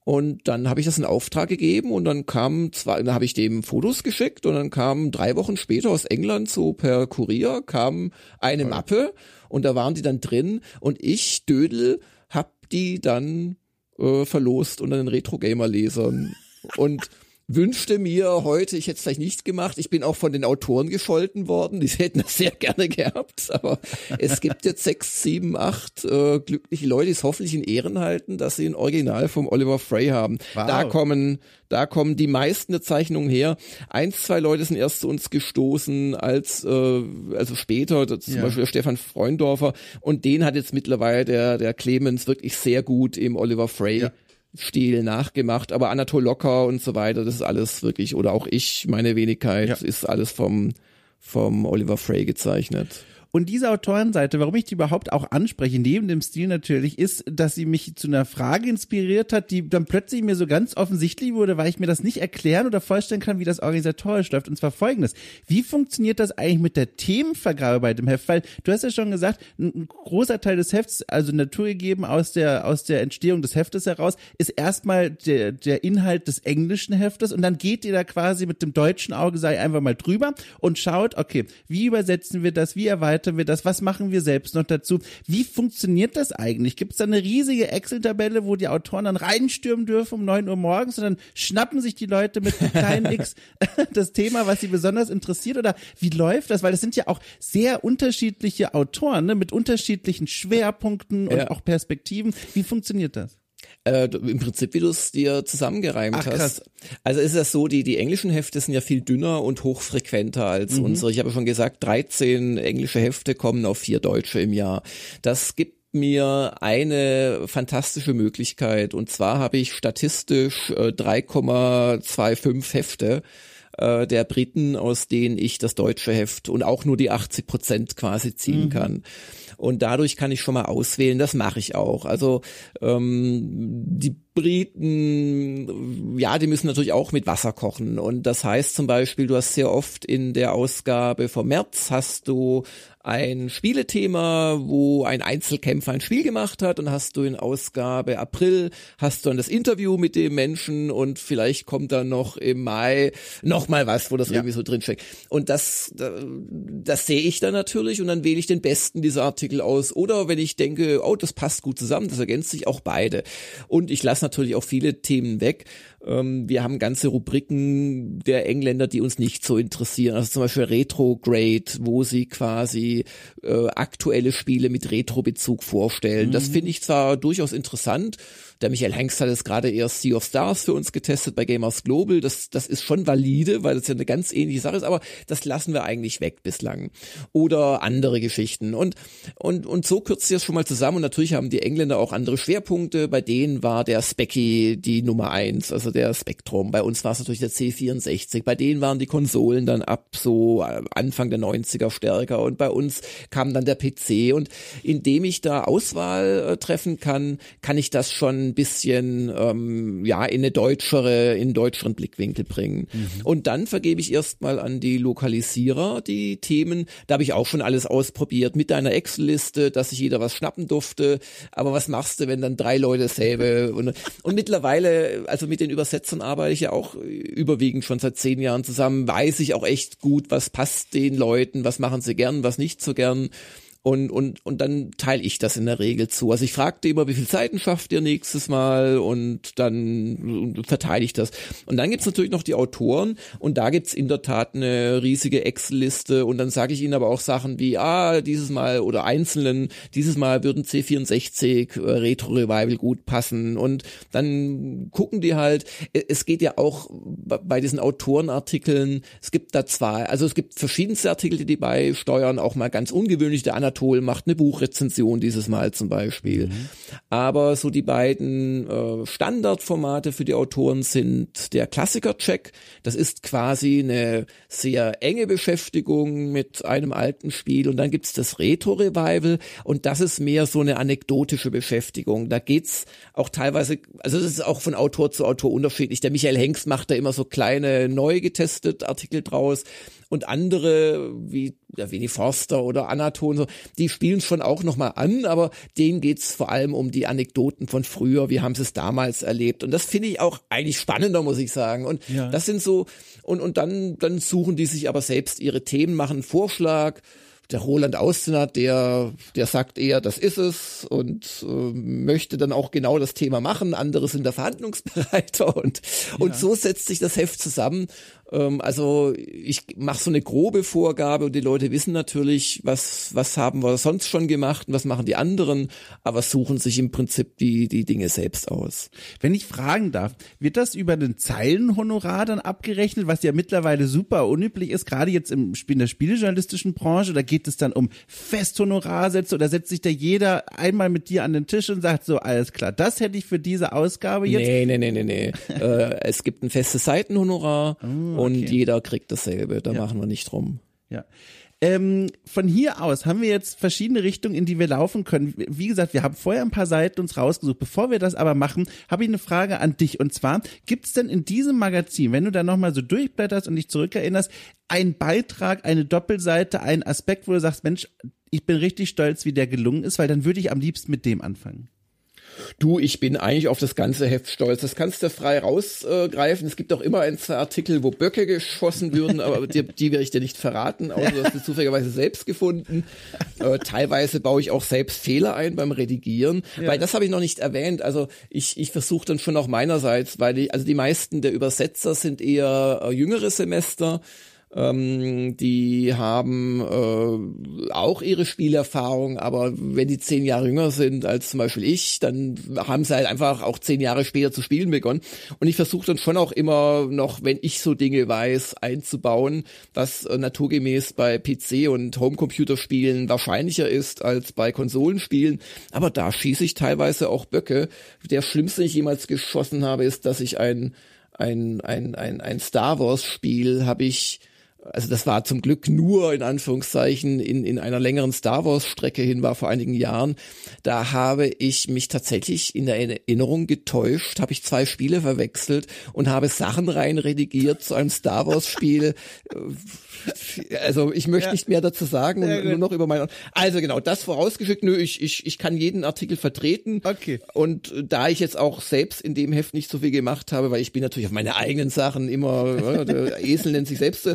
Und dann habe ich das in Auftrag gegeben und dann kam zwei, dann habe ich dem Fotos geschickt und dann kam drei Wochen später aus England so per Kurier kam eine Mappe und da waren die dann drin und ich, Dödel, hab die dann äh, verlost unter den Retro-Gamer-Lesern. und wünschte mir heute, ich hätte es vielleicht nicht gemacht. Ich bin auch von den Autoren gescholten worden. Die [LAUGHS] hätten das sehr gerne gehabt. Aber es gibt jetzt sechs, sieben, acht äh, glückliche Leute, die es hoffentlich in Ehren halten, dass sie ein Original vom Oliver Frey haben. Wow. Da kommen, da kommen die meisten der Zeichnungen her. Eins, zwei Leute sind erst zu uns gestoßen als, äh, also später, zum ja. Beispiel Stefan Freundorfer. Und den hat jetzt mittlerweile der, der Clemens wirklich sehr gut im Oliver Frey ja Stil nachgemacht, aber Anatol Locker und so weiter, das ist alles wirklich, oder auch ich, meine Wenigkeit, ja. ist alles vom, vom Oliver Frey gezeichnet. Und diese Autorenseite, warum ich die überhaupt auch anspreche, neben dem Stil natürlich, ist, dass sie mich zu einer Frage inspiriert hat, die dann plötzlich mir so ganz offensichtlich wurde, weil ich mir das nicht erklären oder vorstellen kann, wie das organisatorisch läuft. Und zwar folgendes. Wie funktioniert das eigentlich mit der Themenvergabe bei dem Heft? Weil du hast ja schon gesagt, ein großer Teil des Hefts, also naturgegeben aus der, aus der Entstehung des Heftes heraus, ist erstmal der, der Inhalt des englischen Heftes und dann geht ihr da quasi mit dem deutschen Auge, sei einfach mal drüber und schaut, okay, wie übersetzen wir das, wie erweitern erweitern wir das? Was machen wir selbst noch dazu? Wie funktioniert das eigentlich? Gibt es da eine riesige Excel-Tabelle, wo die Autoren dann reinstürmen dürfen um neun Uhr morgens und dann schnappen sich die Leute mit einem kleinen [LAUGHS] X das Thema, was sie besonders interessiert? Oder wie läuft das? Weil das sind ja auch sehr unterschiedliche Autoren ne? mit unterschiedlichen Schwerpunkten und ja. auch Perspektiven. Wie funktioniert das? Äh, Im Prinzip, wie du es dir zusammengereimt Ach, hast. Also ist es so, die, die englischen Hefte sind ja viel dünner und hochfrequenter als mhm. unsere. Ich habe schon gesagt, 13 englische Hefte kommen auf vier deutsche im Jahr. Das gibt mir eine fantastische Möglichkeit. Und zwar habe ich statistisch äh, 3,25 Hefte äh, der Briten, aus denen ich das deutsche Heft und auch nur die 80 Prozent quasi ziehen mhm. kann und dadurch kann ich schon mal auswählen, das mache ich auch. Also ähm, die Briten, ja, die müssen natürlich auch mit Wasser kochen. Und das heißt zum Beispiel, du hast sehr oft in der Ausgabe vom März hast du ein Spielethema, wo ein Einzelkämpfer ein Spiel gemacht hat und hast du in Ausgabe April hast du dann das Interview mit dem Menschen und vielleicht kommt dann noch im Mai noch mal was, wo das ja. irgendwie so drinsteckt. Und das, das, das sehe ich dann natürlich und dann wähle ich den besten dieser Artikel aus. Oder wenn ich denke, oh, das passt gut zusammen, das ergänzt sich auch beide. Und ich lasse natürlich auch viele Themen weg. Ähm, wir haben ganze Rubriken der Engländer, die uns nicht so interessieren. Also zum Beispiel Retrograde, wo sie quasi äh, aktuelle Spiele mit Retro-Bezug vorstellen. Mhm. Das finde ich zwar durchaus interessant, der Michael Hengst hat es gerade erst Sea of Stars für uns getestet bei Gamers Global. Das, das ist schon valide, weil das ja eine ganz ähnliche Sache ist, aber das lassen wir eigentlich weg bislang. Oder andere Geschichten. Und, und, und so kürzt sich das schon mal zusammen. Und natürlich haben die Engländer auch andere Schwerpunkte. Bei denen war der Specky die Nummer eins, also der Spektrum. Bei uns war es natürlich der C64. Bei denen waren die Konsolen dann ab so äh, Anfang der 90er stärker. Und bei uns kam dann der PC. Und indem ich da Auswahl äh, treffen kann, kann ich das schon ein bisschen ähm, ja in eine deutschere, in einen deutscheren Blickwinkel bringen. Mhm. Und dann vergebe ich erstmal an die Lokalisierer die Themen. Da habe ich auch schon alles ausprobiert mit deiner Excel-Liste, dass sich jeder was schnappen durfte. Aber was machst du, wenn dann drei Leute dasselbe [LAUGHS] und, und mittlerweile, also mit den Übersetzern arbeite ich ja auch überwiegend schon seit zehn Jahren zusammen, weiß ich auch echt gut, was passt den Leuten, was machen sie gern, was nicht so gern. Und, und, und dann teile ich das in der Regel zu. Also ich fragte immer, wie viel Seiten schafft ihr nächstes Mal? Und dann verteile ich das. Und dann gibt's natürlich noch die Autoren. Und da gibt's in der Tat eine riesige Excel-Liste. Und dann sage ich ihnen aber auch Sachen wie, ah, dieses Mal oder einzelnen, dieses Mal würden C64 äh, Retro Revival gut passen. Und dann gucken die halt, es geht ja auch bei diesen Autorenartikeln, es gibt da zwei, also es gibt verschiedenste Artikel, die die beisteuern, auch mal ganz ungewöhnlich, der Anatol macht eine Buchrezension dieses Mal zum Beispiel. Mhm. Aber so die beiden äh, Standardformate für die Autoren sind der Klassiker-Check. Das ist quasi eine sehr enge Beschäftigung mit einem alten Spiel. Und dann gibt's das Retro-Revival. Und das ist mehr so eine anekdotische Beschäftigung. Da geht's auch teilweise, also das ist auch von Autor zu Autor unterschiedlich. Der Michael Hengst macht da immer so kleine, neu getestet Artikel draus und andere wie ja, Winnie Forster oder Anaton, so, die spielen schon auch nochmal an, aber denen geht's vor allem um die Anekdoten von früher, wie haben sie es damals erlebt. Und das finde ich auch eigentlich spannender, muss ich sagen. Und ja. das sind so, und, und dann, dann suchen die sich aber selbst ihre Themen, machen einen Vorschlag, der Roland Austinat, der, der sagt eher, das ist es und äh, möchte dann auch genau das Thema machen. Andere sind da verhandlungsbereiter [LAUGHS] und, ja. und so setzt sich das Heft zusammen ähm, also ich mache so eine grobe Vorgabe und die Leute wissen natürlich, was, was haben wir sonst schon gemacht und was machen die anderen, aber suchen sich im Prinzip die, die Dinge selbst aus. Wenn ich fragen darf, wird das über den Zeilenhonorar dann abgerechnet, was ja mittlerweile super unüblich ist, gerade jetzt im, in der spielejournalistischen Branche, da geht es dann um Festhonorarsätze oder setzt sich da jeder einmal mit dir an den Tisch und sagt so, alles klar, das hätte ich für diese Ausgabe jetzt. Nee, nee, nee, nee, nee. [LAUGHS] äh, es gibt ein festes Seitenhonorar oh und jeder kriegt dasselbe. Da ja. machen wir nicht drum. Ja. Ähm, von hier aus haben wir jetzt verschiedene Richtungen, in die wir laufen können. Wie gesagt, wir haben vorher ein paar Seiten uns rausgesucht. Bevor wir das aber machen, habe ich eine Frage an dich. Und zwar, gibt es denn in diesem Magazin, wenn du da nochmal so durchblätterst und dich zurückerinnerst, einen Beitrag, eine Doppelseite, einen Aspekt, wo du sagst, Mensch, ich bin richtig stolz, wie der gelungen ist, weil dann würde ich am liebsten mit dem anfangen. Du, ich bin eigentlich auf das ganze Heft stolz. Das kannst du frei rausgreifen. Äh, es gibt auch immer ein, zwei Artikel, wo Böcke geschossen würden, aber die, die werde ich dir nicht verraten, außer du hast du zufälligerweise selbst gefunden. Äh, teilweise baue ich auch selbst Fehler ein beim Redigieren, ja. weil das habe ich noch nicht erwähnt. Also ich, ich versuche dann schon auch meinerseits, weil die, also die meisten der Übersetzer sind eher äh, jüngere Semester. Ähm, die haben äh, auch ihre Spielerfahrung, aber wenn die zehn Jahre jünger sind als zum Beispiel ich, dann haben sie halt einfach auch zehn Jahre später zu spielen begonnen. Und ich versuche dann schon auch immer noch, wenn ich so Dinge weiß, einzubauen, was äh, naturgemäß bei PC und Homecomputer-Spielen wahrscheinlicher ist als bei Konsolenspielen. Aber da schieße ich teilweise auch Böcke. Der schlimmste, den ich jemals geschossen habe, ist, dass ich ein ein, ein, ein, ein Star Wars Spiel habe ich also das war zum Glück nur in Anführungszeichen in, in einer längeren Star Wars Strecke hin war vor einigen Jahren. Da habe ich mich tatsächlich in der Erinnerung getäuscht, habe ich zwei Spiele verwechselt und habe Sachen rein redigiert zu einem Star Wars Spiel. Also ich möchte ja. nicht mehr dazu sagen und nur noch über mein, also genau, das vorausgeschickt, nö, ich, ich, ich kann jeden Artikel vertreten. Okay. Und da ich jetzt auch selbst in dem Heft nicht so viel gemacht habe, weil ich bin natürlich auf meine eigenen Sachen immer, [LAUGHS] der Esel nennt sich selbst,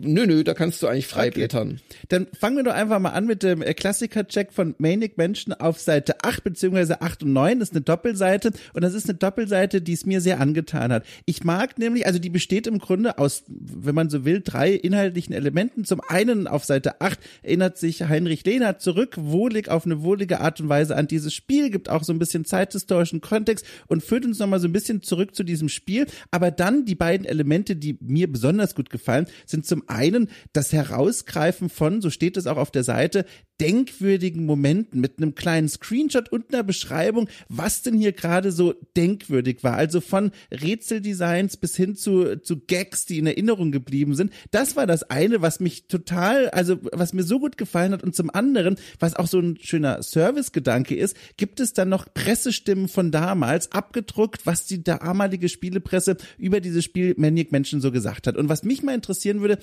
Nö, nö, da kannst du eigentlich frei okay. blättern. Dann fangen wir doch einfach mal an mit dem äh, Klassiker-Check von Manic Menschen auf Seite 8 beziehungsweise 8 und 9. Das ist eine Doppelseite und das ist eine Doppelseite, die es mir sehr angetan hat. Ich mag nämlich, also die besteht im Grunde aus, wenn man so will, drei inhaltlichen Elementen. Zum einen auf Seite 8 erinnert sich Heinrich Lehnert zurück, wohlig auf eine wohlige Art und Weise an dieses Spiel, gibt auch so ein bisschen zeithistorischen Kontext und führt uns nochmal so ein bisschen zurück zu diesem Spiel. Aber dann die beiden Elemente, die mir besonders gut gefallen, sind zum einen das Herausgreifen von, so steht es auch auf der Seite, denkwürdigen Momenten mit einem kleinen Screenshot und einer Beschreibung, was denn hier gerade so denkwürdig war. Also von Rätseldesigns bis hin zu, zu Gags, die in Erinnerung geblieben sind. Das war das eine, was mich total, also was mir so gut gefallen hat. Und zum anderen, was auch so ein schöner Servicegedanke ist, gibt es dann noch Pressestimmen von damals abgedruckt, was die damalige Spielepresse über dieses Spiel Maniac Menschen so gesagt hat. Und was mich mal interessieren würde,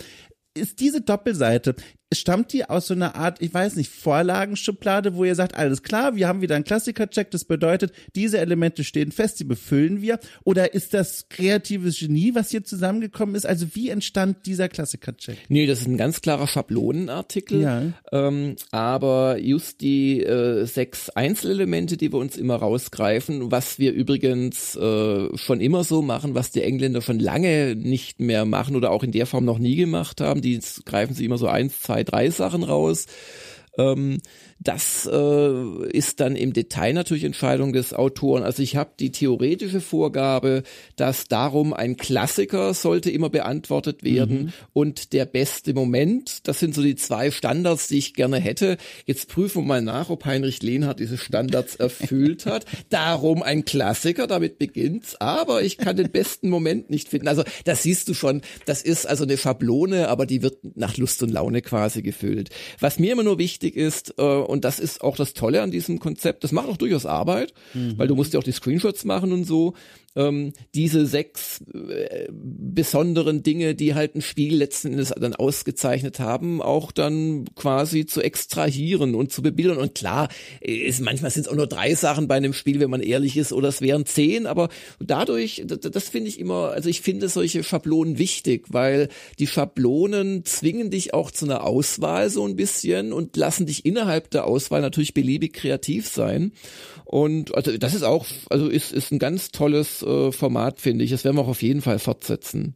ist diese Doppelseite, stammt die aus so einer Art, ich weiß nicht, Vorlagenschublade, wo ihr sagt, alles klar, wir haben wieder einen Klassiker-Check, das bedeutet, diese Elemente stehen fest, die befüllen wir? Oder ist das kreatives Genie, was hier zusammengekommen ist? Also wie entstand dieser Klassiker-Check? Nee, das ist ein ganz klarer Schablonenartikel, ja. ähm, aber just die äh, sechs Einzelelemente, die wir uns immer rausgreifen, was wir übrigens äh, schon immer so machen, was die Engländer schon lange nicht mehr machen oder auch in der Form noch nie gemacht haben, die greifen sie immer so eins, zwei, drei Sachen raus. Ähm, das äh, ist dann im Detail natürlich Entscheidung des Autoren. Also ich habe die theoretische Vorgabe, dass darum ein Klassiker sollte immer beantwortet werden mhm. und der beste Moment. Das sind so die zwei Standards, die ich gerne hätte. Jetzt prüfen wir mal nach, ob Heinrich Lehnhardt diese Standards erfüllt hat. [LAUGHS] Darum ein Klassiker, damit beginnt's. Aber ich kann den besten Moment nicht finden. Also das siehst du schon. Das ist also eine Schablone, aber die wird nach Lust und Laune quasi gefüllt. Was mir immer nur wichtig ist, äh, und das ist auch das Tolle an diesem Konzept, das macht auch durchaus Arbeit, mhm. weil du musst ja auch die Screenshots machen und so ähm, diese sechs äh, besonderen Dinge, die halt ein Spiel letzten Endes dann ausgezeichnet haben, auch dann quasi zu extrahieren und zu bebildern. Und klar, ist, manchmal sind es auch nur drei Sachen bei einem Spiel, wenn man ehrlich ist, oder es wären zehn, aber dadurch, das, das finde ich immer, also ich finde solche Schablonen wichtig, weil die Schablonen zwingen dich auch zu einer Auswahl so ein bisschen und lassen dich innerhalb der Auswahl natürlich beliebig kreativ sein. Und also das ist auch, also ist, ist ein ganz tolles Format, finde ich. Das werden wir auch auf jeden Fall fortsetzen.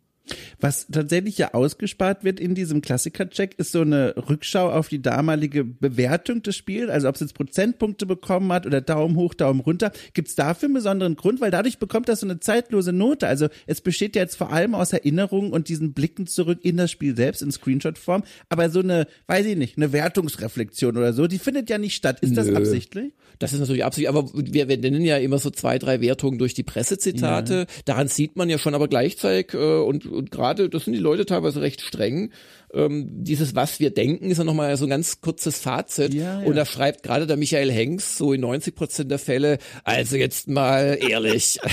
Was tatsächlich ja ausgespart wird in diesem Klassiker-Check, ist so eine Rückschau auf die damalige Bewertung des Spiels, also ob es jetzt Prozentpunkte bekommen hat oder Daumen hoch, Daumen runter. Gibt es dafür einen besonderen Grund? Weil dadurch bekommt das so eine zeitlose Note. Also es besteht ja jetzt vor allem aus Erinnerungen und diesen Blicken zurück in das Spiel selbst in Screenshot-Form. Aber so eine, weiß ich nicht, eine Wertungsreflexion oder so, die findet ja nicht statt. Ist Nö. das absichtlich? Das ist natürlich absichtlich, aber wir, wir nennen ja immer so zwei, drei Wertungen durch die Pressezitate. Ja. Daran sieht man ja schon aber gleichzeitig äh, und und gerade, das sind die Leute teilweise recht streng, ähm, dieses Was wir denken ist ja nochmal so ein ganz kurzes Fazit. Ja, ja. Und da schreibt gerade der Michael Hengst so in 90 Prozent der Fälle, also jetzt mal ehrlich. [LAUGHS]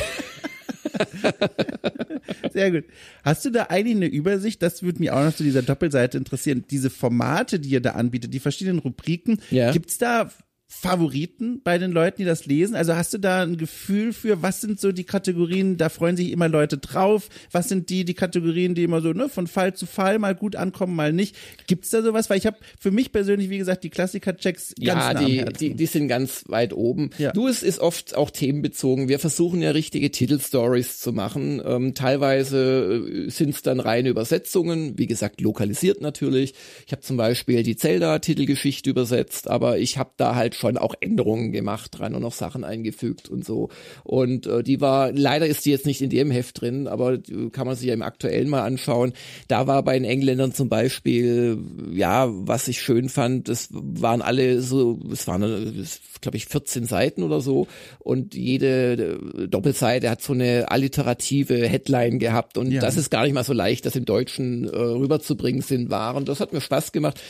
Sehr gut. Hast du da eigentlich eine Übersicht? Das würde mich auch noch zu dieser Doppelseite interessieren. Diese Formate, die ihr da anbietet, die verschiedenen Rubriken, ja. gibt's da Favoriten bei den Leuten, die das lesen? Also hast du da ein Gefühl für, was sind so die Kategorien, da freuen sich immer Leute drauf? Was sind die, die Kategorien, die immer so ne, von Fall zu Fall mal gut ankommen, mal nicht? Gibt's da sowas? Weil ich habe für mich persönlich, wie gesagt, die Klassiker-Checks ganz Ja, nah die, die, die sind ganz weit oben. Ja. Du, es ist oft auch themenbezogen. Wir versuchen ja richtige Titelstories zu machen. Ähm, teilweise äh, sind es dann reine Übersetzungen, wie gesagt, lokalisiert natürlich. Ich habe zum Beispiel die Zelda-Titelgeschichte übersetzt, aber ich habe da halt schon auch Änderungen gemacht dran und noch Sachen eingefügt und so. Und äh, die war, leider ist die jetzt nicht in dem Heft drin, aber kann man sich ja im aktuellen mal anschauen. Da war bei den Engländern zum Beispiel, ja, was ich schön fand, das waren alle so, es waren, glaube ich, 14 Seiten oder so und jede Doppelseite hat so eine alliterative Headline gehabt und ja. das ist gar nicht mal so leicht, das im Deutschen äh, rüberzubringen sind waren. Das hat mir Spaß gemacht.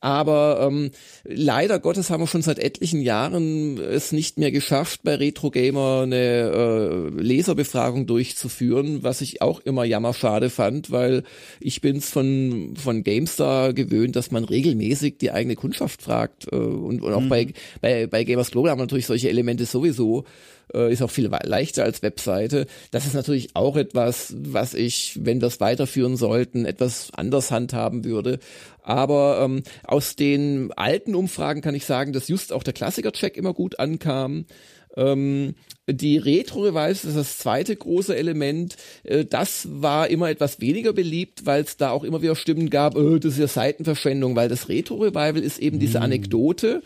Aber ähm, leider Gottes haben wir schon seit etlichen etlichen Jahren es nicht mehr geschafft, bei Retro Gamer eine äh, Leserbefragung durchzuführen, was ich auch immer jammerschade fand, weil ich bin's von von GameStar gewöhnt, dass man regelmäßig die eigene Kundschaft fragt äh, und, und auch mhm. bei, bei bei Gamers Global haben wir natürlich solche Elemente sowieso äh, ist auch viel leichter als Webseite. Das ist natürlich auch etwas, was ich, wenn wir es weiterführen sollten, etwas anders handhaben würde. Aber ähm, aus den alten Umfragen kann ich sagen, dass just auch der Klassiker-Check immer gut ankam. Ähm, die Retro-Revivals ist das zweite große Element. Äh, das war immer etwas weniger beliebt, weil es da auch immer wieder Stimmen gab, oh, das ist ja Seitenverschwendung, weil das Retro-Revival ist eben diese mhm. Anekdote,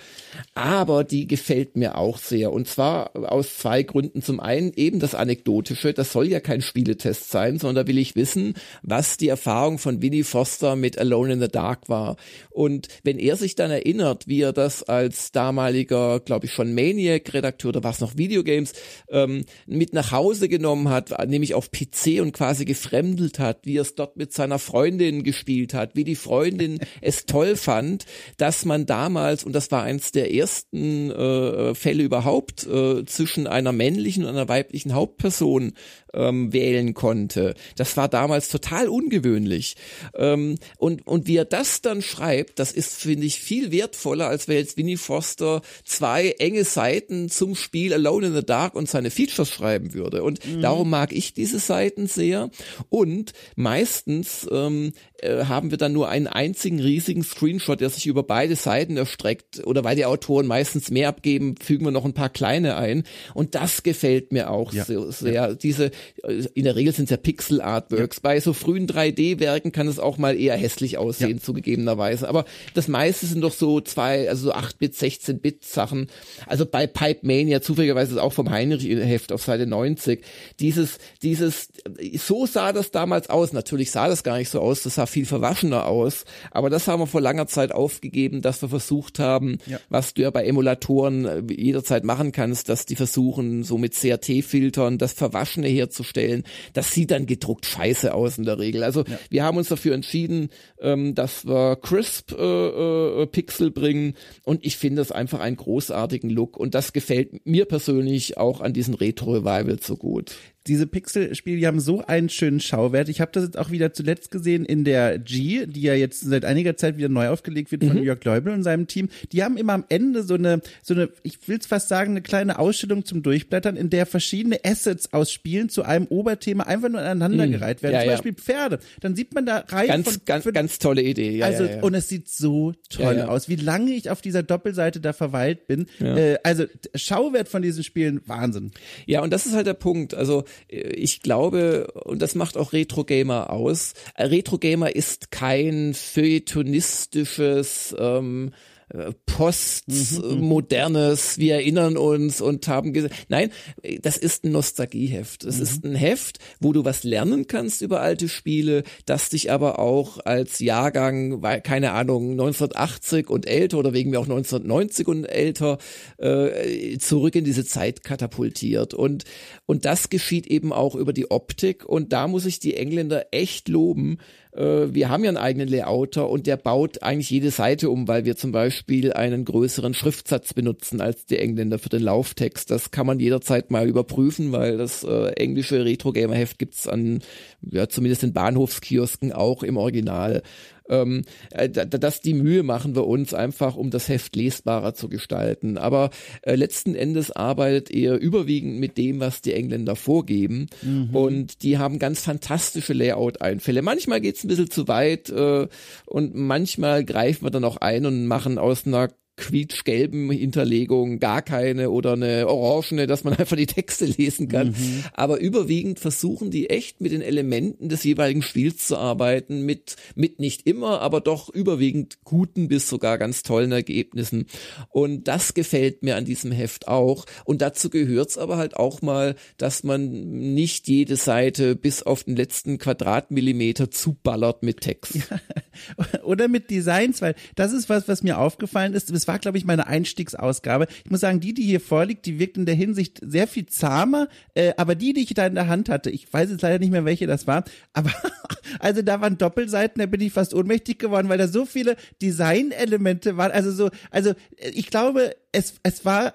aber die gefällt mir auch sehr. Und zwar aus zwei Gründen. Zum einen eben das Anekdotische, das soll ja kein Spieletest sein, sondern da will ich wissen, was die Erfahrung von Winnie Foster mit Alone in the Dark war. Und wenn er sich dann erinnert, wie er das als damaliger, glaube ich, schon Maniac-Redakteur, da war es noch Videogames, ähm, mit nach Hause genommen hat, nämlich auf PC und quasi gefremdelt hat, wie er es dort mit seiner Freundin gespielt hat, wie die Freundin [LAUGHS] es toll fand, dass man damals, und das war eins der ersten äh, Fälle überhaupt, äh, zwischen einer männlichen und einer weiblichen Hauptperson ähm, wählen konnte. Das war damals total ungewöhnlich. Ähm, und, und wie er das dann schreibt, das ist, finde ich, viel wertvoller, als wenn jetzt Winnie Foster zwei enge Seiten zum Spiel Alone in the Dark mag und seine Features schreiben würde. Und mhm. darum mag ich diese Seiten sehr. Und meistens ähm, äh, haben wir dann nur einen einzigen riesigen Screenshot, der sich über beide Seiten erstreckt. Oder weil die Autoren meistens mehr abgeben, fügen wir noch ein paar kleine ein. Und das gefällt mir auch ja. so sehr. Ja. Diese, äh, in der Regel sind es ja Pixel-Artworks. Ja. Bei so frühen 3D-Werken kann es auch mal eher hässlich aussehen, zugegebenerweise. Aber das meiste sind doch so zwei, also so 8-Bit, 16-Bit Sachen. Also bei Pipe Mania, zufälligerweise ist auch vom Heinrich-Heft auf Seite 90, dieses, dieses, so sah das damals aus. Natürlich sah das gar nicht so aus, das sah viel verwaschener aus. Aber das haben wir vor langer Zeit aufgegeben, dass wir versucht haben, ja. was du ja bei Emulatoren äh, jederzeit machen kannst, dass die versuchen, so mit CRT-Filtern das Verwaschene herzustellen. Das sieht dann gedruckt scheiße aus in der Regel. Also ja. wir haben uns dafür entschieden, ähm, dass wir Crisp äh, äh, Pixel bringen und ich finde das einfach einen großartigen Look und das gefällt mir persönlich auch an diesen Retro Revival so gut diese Pixel-Spiele, die haben so einen schönen Schauwert. Ich habe das jetzt auch wieder zuletzt gesehen in der G, die ja jetzt seit einiger Zeit wieder neu aufgelegt wird von mhm. Jörg Leubel und seinem Team. Die haben immer am Ende so eine, so eine, ich will es fast sagen, eine kleine Ausstellung zum Durchblättern, in der verschiedene Assets aus Spielen zu einem Oberthema einfach nur aneinandergereiht mhm. werden. Ja, Zum Beispiel Pferde. Dann sieht man da Reihen ganz, von, ganz, ganz tolle Idee. Ja, also ja, ja. und es sieht so toll aus, wie lange ich auf dieser Doppelseite da verweilt bin. Äh, also Schauwert von diesen Spielen Wahnsinn. Ja, und das ist halt der Punkt. Also ich glaube und das macht auch Retro Gamer aus, Retro Gamer ist kein feuilletonistisches ähm, postmodernes, wir erinnern uns und haben gesagt, nein, das ist ein Nostalgieheft. Es mhm. ist ein Heft, wo du was lernen kannst über alte Spiele, das dich aber auch als Jahrgang, weil, keine Ahnung, 1980 und älter oder wegen mir auch 1990 und älter, äh, zurück in diese Zeit katapultiert. Und, und das geschieht eben auch über die Optik. Und da muss ich die Engländer echt loben, wir haben ja einen eigenen Layouter und der baut eigentlich jede Seite um, weil wir zum Beispiel einen größeren Schriftsatz benutzen als die Engländer für den Lauftext. Das kann man jederzeit mal überprüfen, weil das äh, englische Retro-Gamer-Heft gibt's an, ja, zumindest in Bahnhofskiosken auch im Original. Ähm, äh, das die Mühe machen wir uns einfach, um das Heft lesbarer zu gestalten. Aber äh, letzten Endes arbeitet er überwiegend mit dem, was die Engländer vorgeben. Mhm. Und die haben ganz fantastische Layout-Einfälle. Manchmal geht's ein bisschen zu weit äh, und manchmal greifen wir dann auch ein und machen aus einer quietschgelben Hinterlegung, gar keine oder eine orangene, dass man [LAUGHS] einfach die Texte lesen kann. Mhm. Aber überwiegend versuchen die echt mit den Elementen des jeweiligen Spiels zu arbeiten, mit, mit nicht immer, aber doch überwiegend guten bis sogar ganz tollen Ergebnissen. Und das gefällt mir an diesem Heft auch. Und dazu gehört's aber halt auch mal, dass man nicht jede Seite bis auf den letzten Quadratmillimeter zuballert mit Text. Ja. [LAUGHS] Oder mit Designs, weil das ist was, was mir aufgefallen ist das war, glaube ich, meine Einstiegsausgabe. Ich muss sagen, die, die hier vorliegt, die wirkt in der Hinsicht sehr viel zahmer, äh, aber die, die ich da in der Hand hatte, ich weiß jetzt leider nicht mehr, welche das war, [LAUGHS] aber also da waren Doppelseiten, da bin ich fast ohnmächtig geworden, weil da so viele Designelemente waren. Also so, also äh, ich glaube, es, es war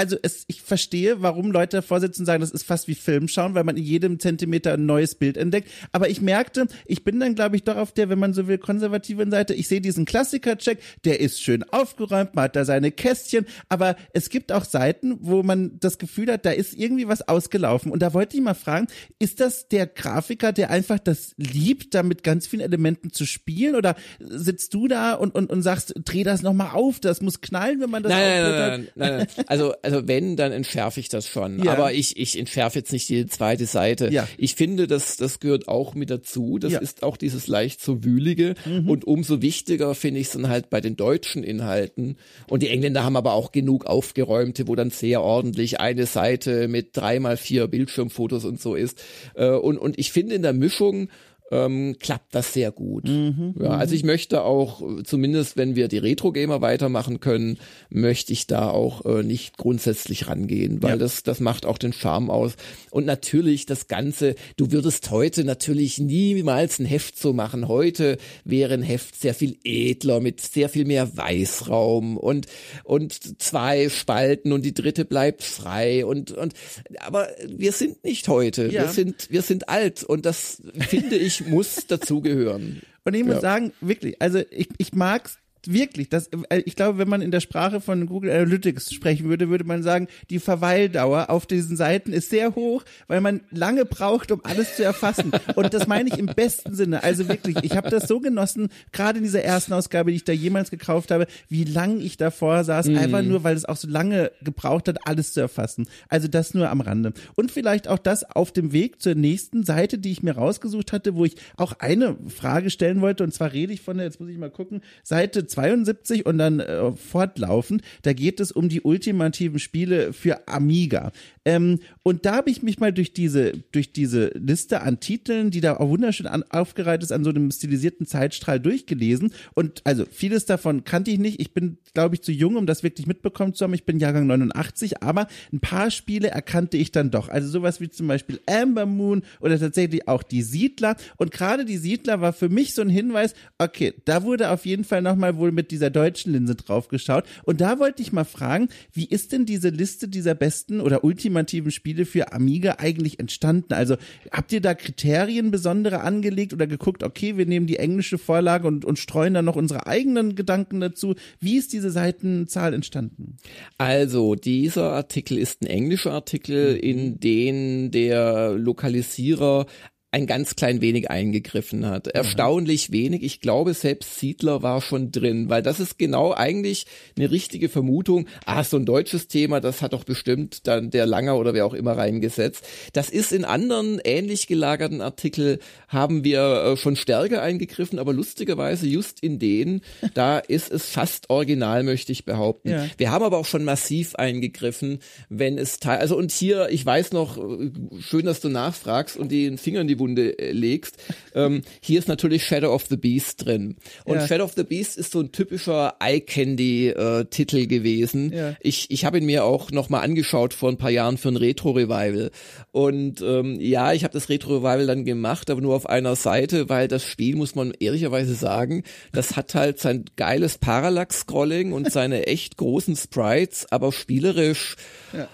also es, ich verstehe, warum Leute davor sitzen und sagen, das ist fast wie Film schauen, weil man in jedem Zentimeter ein neues Bild entdeckt. Aber ich merkte, ich bin dann, glaube ich, doch auf der, wenn man so will, konservativen Seite. Ich sehe diesen Klassiker-Check, der ist schön aufgeräumt, man hat da seine Kästchen, aber es gibt auch Seiten, wo man das Gefühl hat, da ist irgendwie was ausgelaufen. Und da wollte ich mal fragen, ist das der Grafiker, der einfach das liebt, da mit ganz vielen Elementen zu spielen? Oder sitzt du da und, und, und sagst, dreh das nochmal auf, das muss knallen, wenn man das nein, nein, nein, nein, nein, nein. Also also [LAUGHS] wenn, dann entschärfe ich das schon. Ja. Aber ich, ich entschärfe jetzt nicht die zweite Seite. Ja. Ich finde, das, das gehört auch mit dazu. Das ja. ist auch dieses leicht so wühlige. Mhm. Und umso wichtiger finde ich es dann halt bei den deutschen Inhalten. Und die Engländer haben aber auch genug aufgeräumte, wo dann sehr ordentlich eine Seite mit dreimal vier Bildschirmfotos und so ist. Äh, und, und ich finde in der Mischung ähm, klappt das sehr gut. Mhm, ja, also ich möchte auch, zumindest wenn wir die Retro-Gamer weitermachen können, möchte ich da auch äh, nicht grundsätzlich rangehen, weil ja. das, das macht auch den Charme aus. Und natürlich das Ganze, du würdest heute natürlich niemals ein Heft so machen. Heute wäre ein Heft sehr viel edler, mit sehr viel mehr Weißraum und, und zwei Spalten und die dritte bleibt frei und, und, aber wir sind nicht heute. Ja. Wir sind, wir sind alt und das finde ich muss dazugehören. Und ich muss ja. sagen, wirklich, also ich, ich mag's Wirklich, das, äh, ich glaube, wenn man in der Sprache von Google Analytics sprechen würde, würde man sagen, die Verweildauer auf diesen Seiten ist sehr hoch, weil man lange braucht, um alles zu erfassen. Und das meine ich im besten Sinne. Also wirklich, ich habe das so genossen, gerade in dieser ersten Ausgabe, die ich da jemals gekauft habe, wie lang ich davor saß, mm. einfach nur, weil es auch so lange gebraucht hat, alles zu erfassen. Also das nur am Rande. Und vielleicht auch das auf dem Weg zur nächsten Seite, die ich mir rausgesucht hatte, wo ich auch eine Frage stellen wollte. Und zwar rede ich von der, jetzt muss ich mal gucken, Seite 72 und dann äh, fortlaufend. Da geht es um die ultimativen Spiele für Amiga. Ähm, und da habe ich mich mal durch diese, durch diese Liste an Titeln, die da auch wunderschön an, aufgereiht ist, an so einem stilisierten Zeitstrahl durchgelesen. Und also vieles davon kannte ich nicht. Ich bin, glaube ich, zu jung, um das wirklich mitbekommen zu haben. Ich bin Jahrgang 89, aber ein paar Spiele erkannte ich dann doch. Also sowas wie zum Beispiel Amber Moon oder tatsächlich auch die Siedler. Und gerade die Siedler war für mich so ein Hinweis, okay, da wurde auf jeden Fall nochmal wohl mit dieser deutschen Linse drauf geschaut. Und da wollte ich mal fragen, wie ist denn diese Liste dieser besten oder ultimativen Spiele für Amiga eigentlich entstanden? Also habt ihr da Kriterien besondere angelegt oder geguckt, okay, wir nehmen die englische Vorlage und, und streuen dann noch unsere eigenen Gedanken dazu? Wie ist diese Seitenzahl entstanden? Also, dieser Artikel ist ein englischer Artikel, in den der Lokalisierer ein ganz klein wenig eingegriffen hat. Erstaunlich mhm. wenig. Ich glaube, selbst Siedler war schon drin, weil das ist genau eigentlich eine richtige Vermutung. Ah, so ein deutsches Thema, das hat doch bestimmt dann der Langer oder wer auch immer reingesetzt. Das ist in anderen ähnlich gelagerten Artikel haben wir äh, schon stärker eingegriffen, aber lustigerweise just in denen, [LAUGHS] da ist es fast original, möchte ich behaupten. Ja. Wir haben aber auch schon massiv eingegriffen, wenn es teil, also und hier, ich weiß noch, äh, schön, dass du nachfragst und den Finger in die Wunde äh, legst. Ähm, hier ist natürlich Shadow of the Beast drin. Und ja. Shadow of the Beast ist so ein typischer Eye-Candy-Titel äh, gewesen. Ja. Ich, ich habe ihn mir auch nochmal angeschaut vor ein paar Jahren für ein Retro-Revival. Und ähm, ja, ich habe das Retro-Revival dann gemacht, aber nur auf einer Seite, weil das Spiel, muss man ehrlicherweise sagen, das hat halt sein geiles Parallax-Scrolling und seine echt großen Sprites, aber spielerisch ja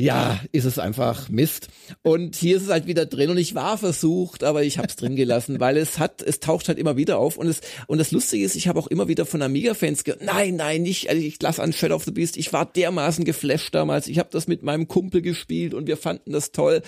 ja, ist es einfach Mist. Und hier ist es halt wieder drin und ich war versucht, aber ich habe es drin gelassen, weil es hat, es taucht halt immer wieder auf und es und das Lustige ist, ich habe auch immer wieder von Amiga-Fans gehört, nein, nein, nicht, also ich lasse an Shadow of the Beast, ich war dermaßen geflasht damals, ich habe das mit meinem Kumpel gespielt und wir fanden das toll.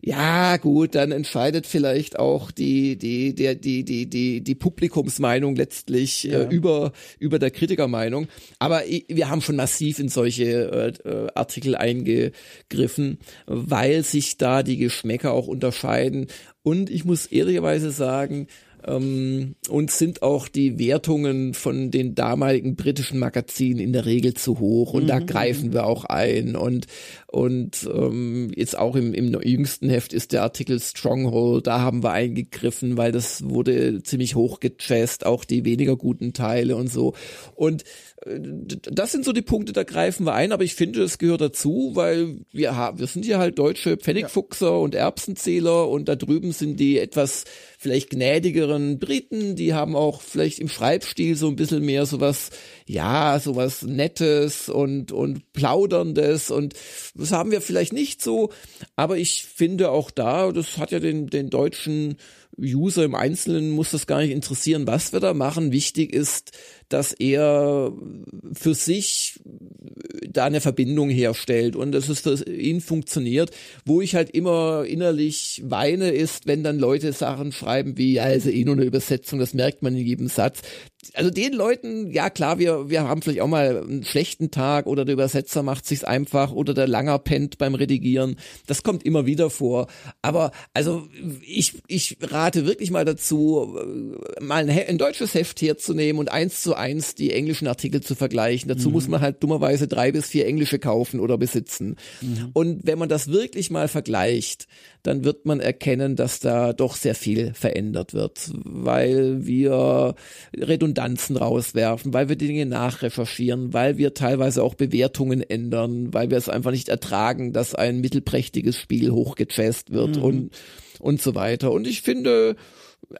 Ja, gut, dann entscheidet vielleicht auch die die der die die die die Publikumsmeinung letztlich äh, ja. äh, über über der Kritikermeinung, aber wir haben schon massiv in solche äh, äh Artikel einge gegriffen, weil sich da die Geschmäcker auch unterscheiden. Und ich muss ehrlicherweise sagen, ähm, uns sind auch die Wertungen von den damaligen britischen Magazinen in der Regel zu hoch und mhm. da greifen wir auch ein und und ähm, jetzt auch im, im jüngsten Heft ist der Artikel Stronghold, da haben wir eingegriffen, weil das wurde ziemlich hoch gechast, auch die weniger guten Teile und so und das sind so die Punkte, da greifen wir ein, aber ich finde, es gehört dazu, weil wir haben, wir sind hier halt deutsche Pfennigfuchser ja. und Erbsenzähler und da drüben sind die etwas vielleicht gnädigeren Briten, die haben auch vielleicht im Schreibstil so ein bisschen mehr sowas, ja, sowas Nettes und, und Plauderndes und das haben wir vielleicht nicht so, aber ich finde auch da, das hat ja den, den deutschen User im Einzelnen muss das gar nicht interessieren, was wir da machen. Wichtig ist, dass er für sich da eine Verbindung herstellt und dass es für ihn funktioniert. Wo ich halt immer innerlich weine, ist, wenn dann Leute Sachen schreiben wie, ja, also eh nur eine Übersetzung, das merkt man in jedem Satz also den Leuten, ja klar, wir, wir haben vielleicht auch mal einen schlechten Tag oder der Übersetzer macht sich's einfach oder der Langer pennt beim Redigieren. Das kommt immer wieder vor. Aber also ich, ich rate wirklich mal dazu, mal ein, ein deutsches Heft herzunehmen und eins zu eins die englischen Artikel zu vergleichen. Dazu mhm. muss man halt dummerweise drei bis vier englische kaufen oder besitzen. Mhm. Und wenn man das wirklich mal vergleicht, dann wird man erkennen, dass da doch sehr viel verändert wird, weil wir Redundanzen rauswerfen, weil wir Dinge nachrecherchieren, weil wir teilweise auch Bewertungen ändern, weil wir es einfach nicht ertragen, dass ein mittelprächtiges Spiel hochgechast wird mhm. und, und so weiter. Und ich finde,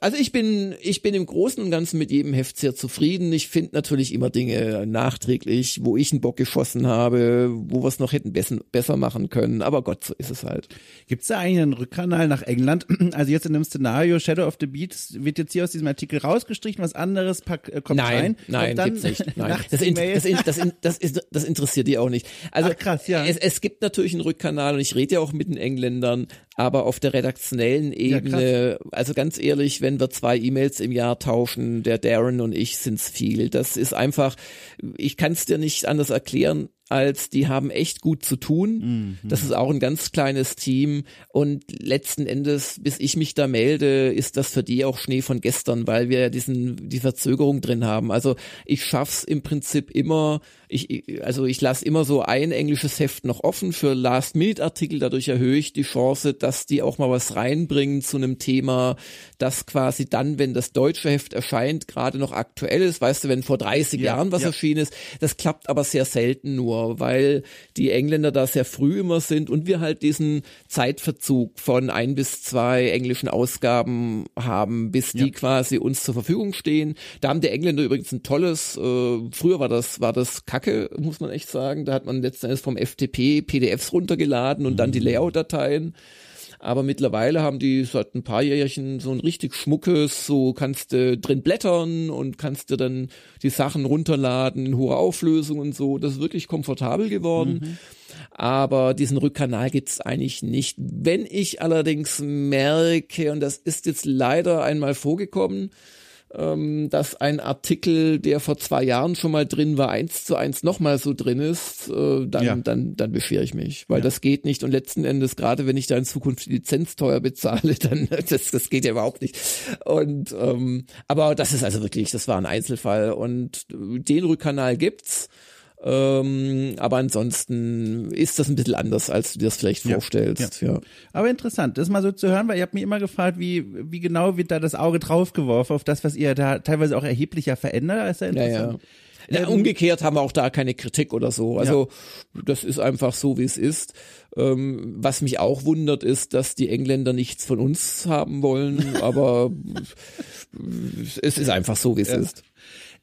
also ich bin, ich bin im Großen und Ganzen mit jedem Heft sehr zufrieden. Ich finde natürlich immer Dinge nachträglich, wo ich einen Bock geschossen habe, wo wir es noch hätten besser, besser machen können. Aber Gott, so ist es halt. Gibt es da eigentlich einen Rückkanal nach England? [CLEARS THROAT] Also jetzt in dem Szenario Shadow of the Beats wird jetzt hier aus diesem Artikel rausgestrichen, was anderes pack, äh, kommt nein, rein. Nein, gibt's nicht. [LAUGHS] Nein. Das, in, das, in, das, in, das, ist, das interessiert die auch nicht. [LAUGHS] Also Ach, krass, ja. es, es gibt natürlich einen Rückkanal und ich rede ja auch mit den Engländern, aber auf der redaktionellen Ebene, ja, also ganz ehrlich, wenn wir zwei E-Mails im Jahr tauschen, der Darren und ich, sind's viel. Das ist einfach, ich kann es dir nicht anders erklären als die haben echt gut zu tun. Mhm. Das ist auch ein ganz kleines Team und letzten Endes, bis ich mich da melde, ist das für die auch Schnee von gestern, weil wir diesen die Verzögerung drin haben. Also ich schaff's im Prinzip immer ich, also ich lasse immer so ein englisches Heft noch offen für Last-Minute-Artikel, dadurch erhöhe ich die Chance, dass die auch mal was reinbringen zu einem Thema, das quasi dann, wenn das deutsche Heft erscheint, gerade noch aktuell ist, weißt du, wenn vor 30 ja, Jahren was ja. erschienen ist, das klappt aber sehr selten nur, weil die Engländer da sehr früh immer sind und wir halt diesen Zeitverzug von ein bis zwei englischen Ausgaben haben, bis die ja. quasi uns zur Verfügung stehen. Da haben die Engländer übrigens ein tolles, äh, früher war das, war das kacke, muss man echt sagen. Da hat man letzten Endes vom FTP PDFs runtergeladen und mhm. dann die mhm. Layout-Dateien. Aber mittlerweile haben die seit ein paar Jährchen so ein richtig schmuckes, so kannst du drin blättern und kannst du dann die Sachen runterladen in hoher Auflösung und so. Das ist wirklich komfortabel geworden. Mhm. Aber diesen Rückkanal gibt's eigentlich nicht. Wenn ich allerdings merke, und das ist jetzt leider einmal vorgekommen, ähm, dass ein Artikel, der vor zwei Jahren schon mal drin war, eins zu eins nochmal so drin ist, äh, dann, ja. dann, dann beschwere ich mich, weil ja. das geht nicht. Und letzten Endes, gerade wenn ich da in Zukunft die Lizenz teuer bezahle, [LAUGHS] dann das, das geht ja überhaupt nicht. Und ähm, aber das ist also wirklich, das war ein Einzelfall. Und den Rückkanal gibt's. Ähm, aber ansonsten ist das ein bisschen anders, als du dir das vielleicht vorstellst. Ja, ja. Aber interessant, das mal so zu hören, weil ihr habt mich immer gefragt, wie, wie genau wird da das Auge draufgeworfen auf das, was ihr da teilweise auch erheblicher verändert. Ist ja interessant. Ja, ja. umgekehrt haben wir auch da keine Kritik oder so. Also ja. das ist einfach so, wie es ist. Ähm, was mich auch wundert, ist, dass die Engländer nichts von uns haben wollen, aber [LAUGHS] es ist einfach so, wie es ja. ist.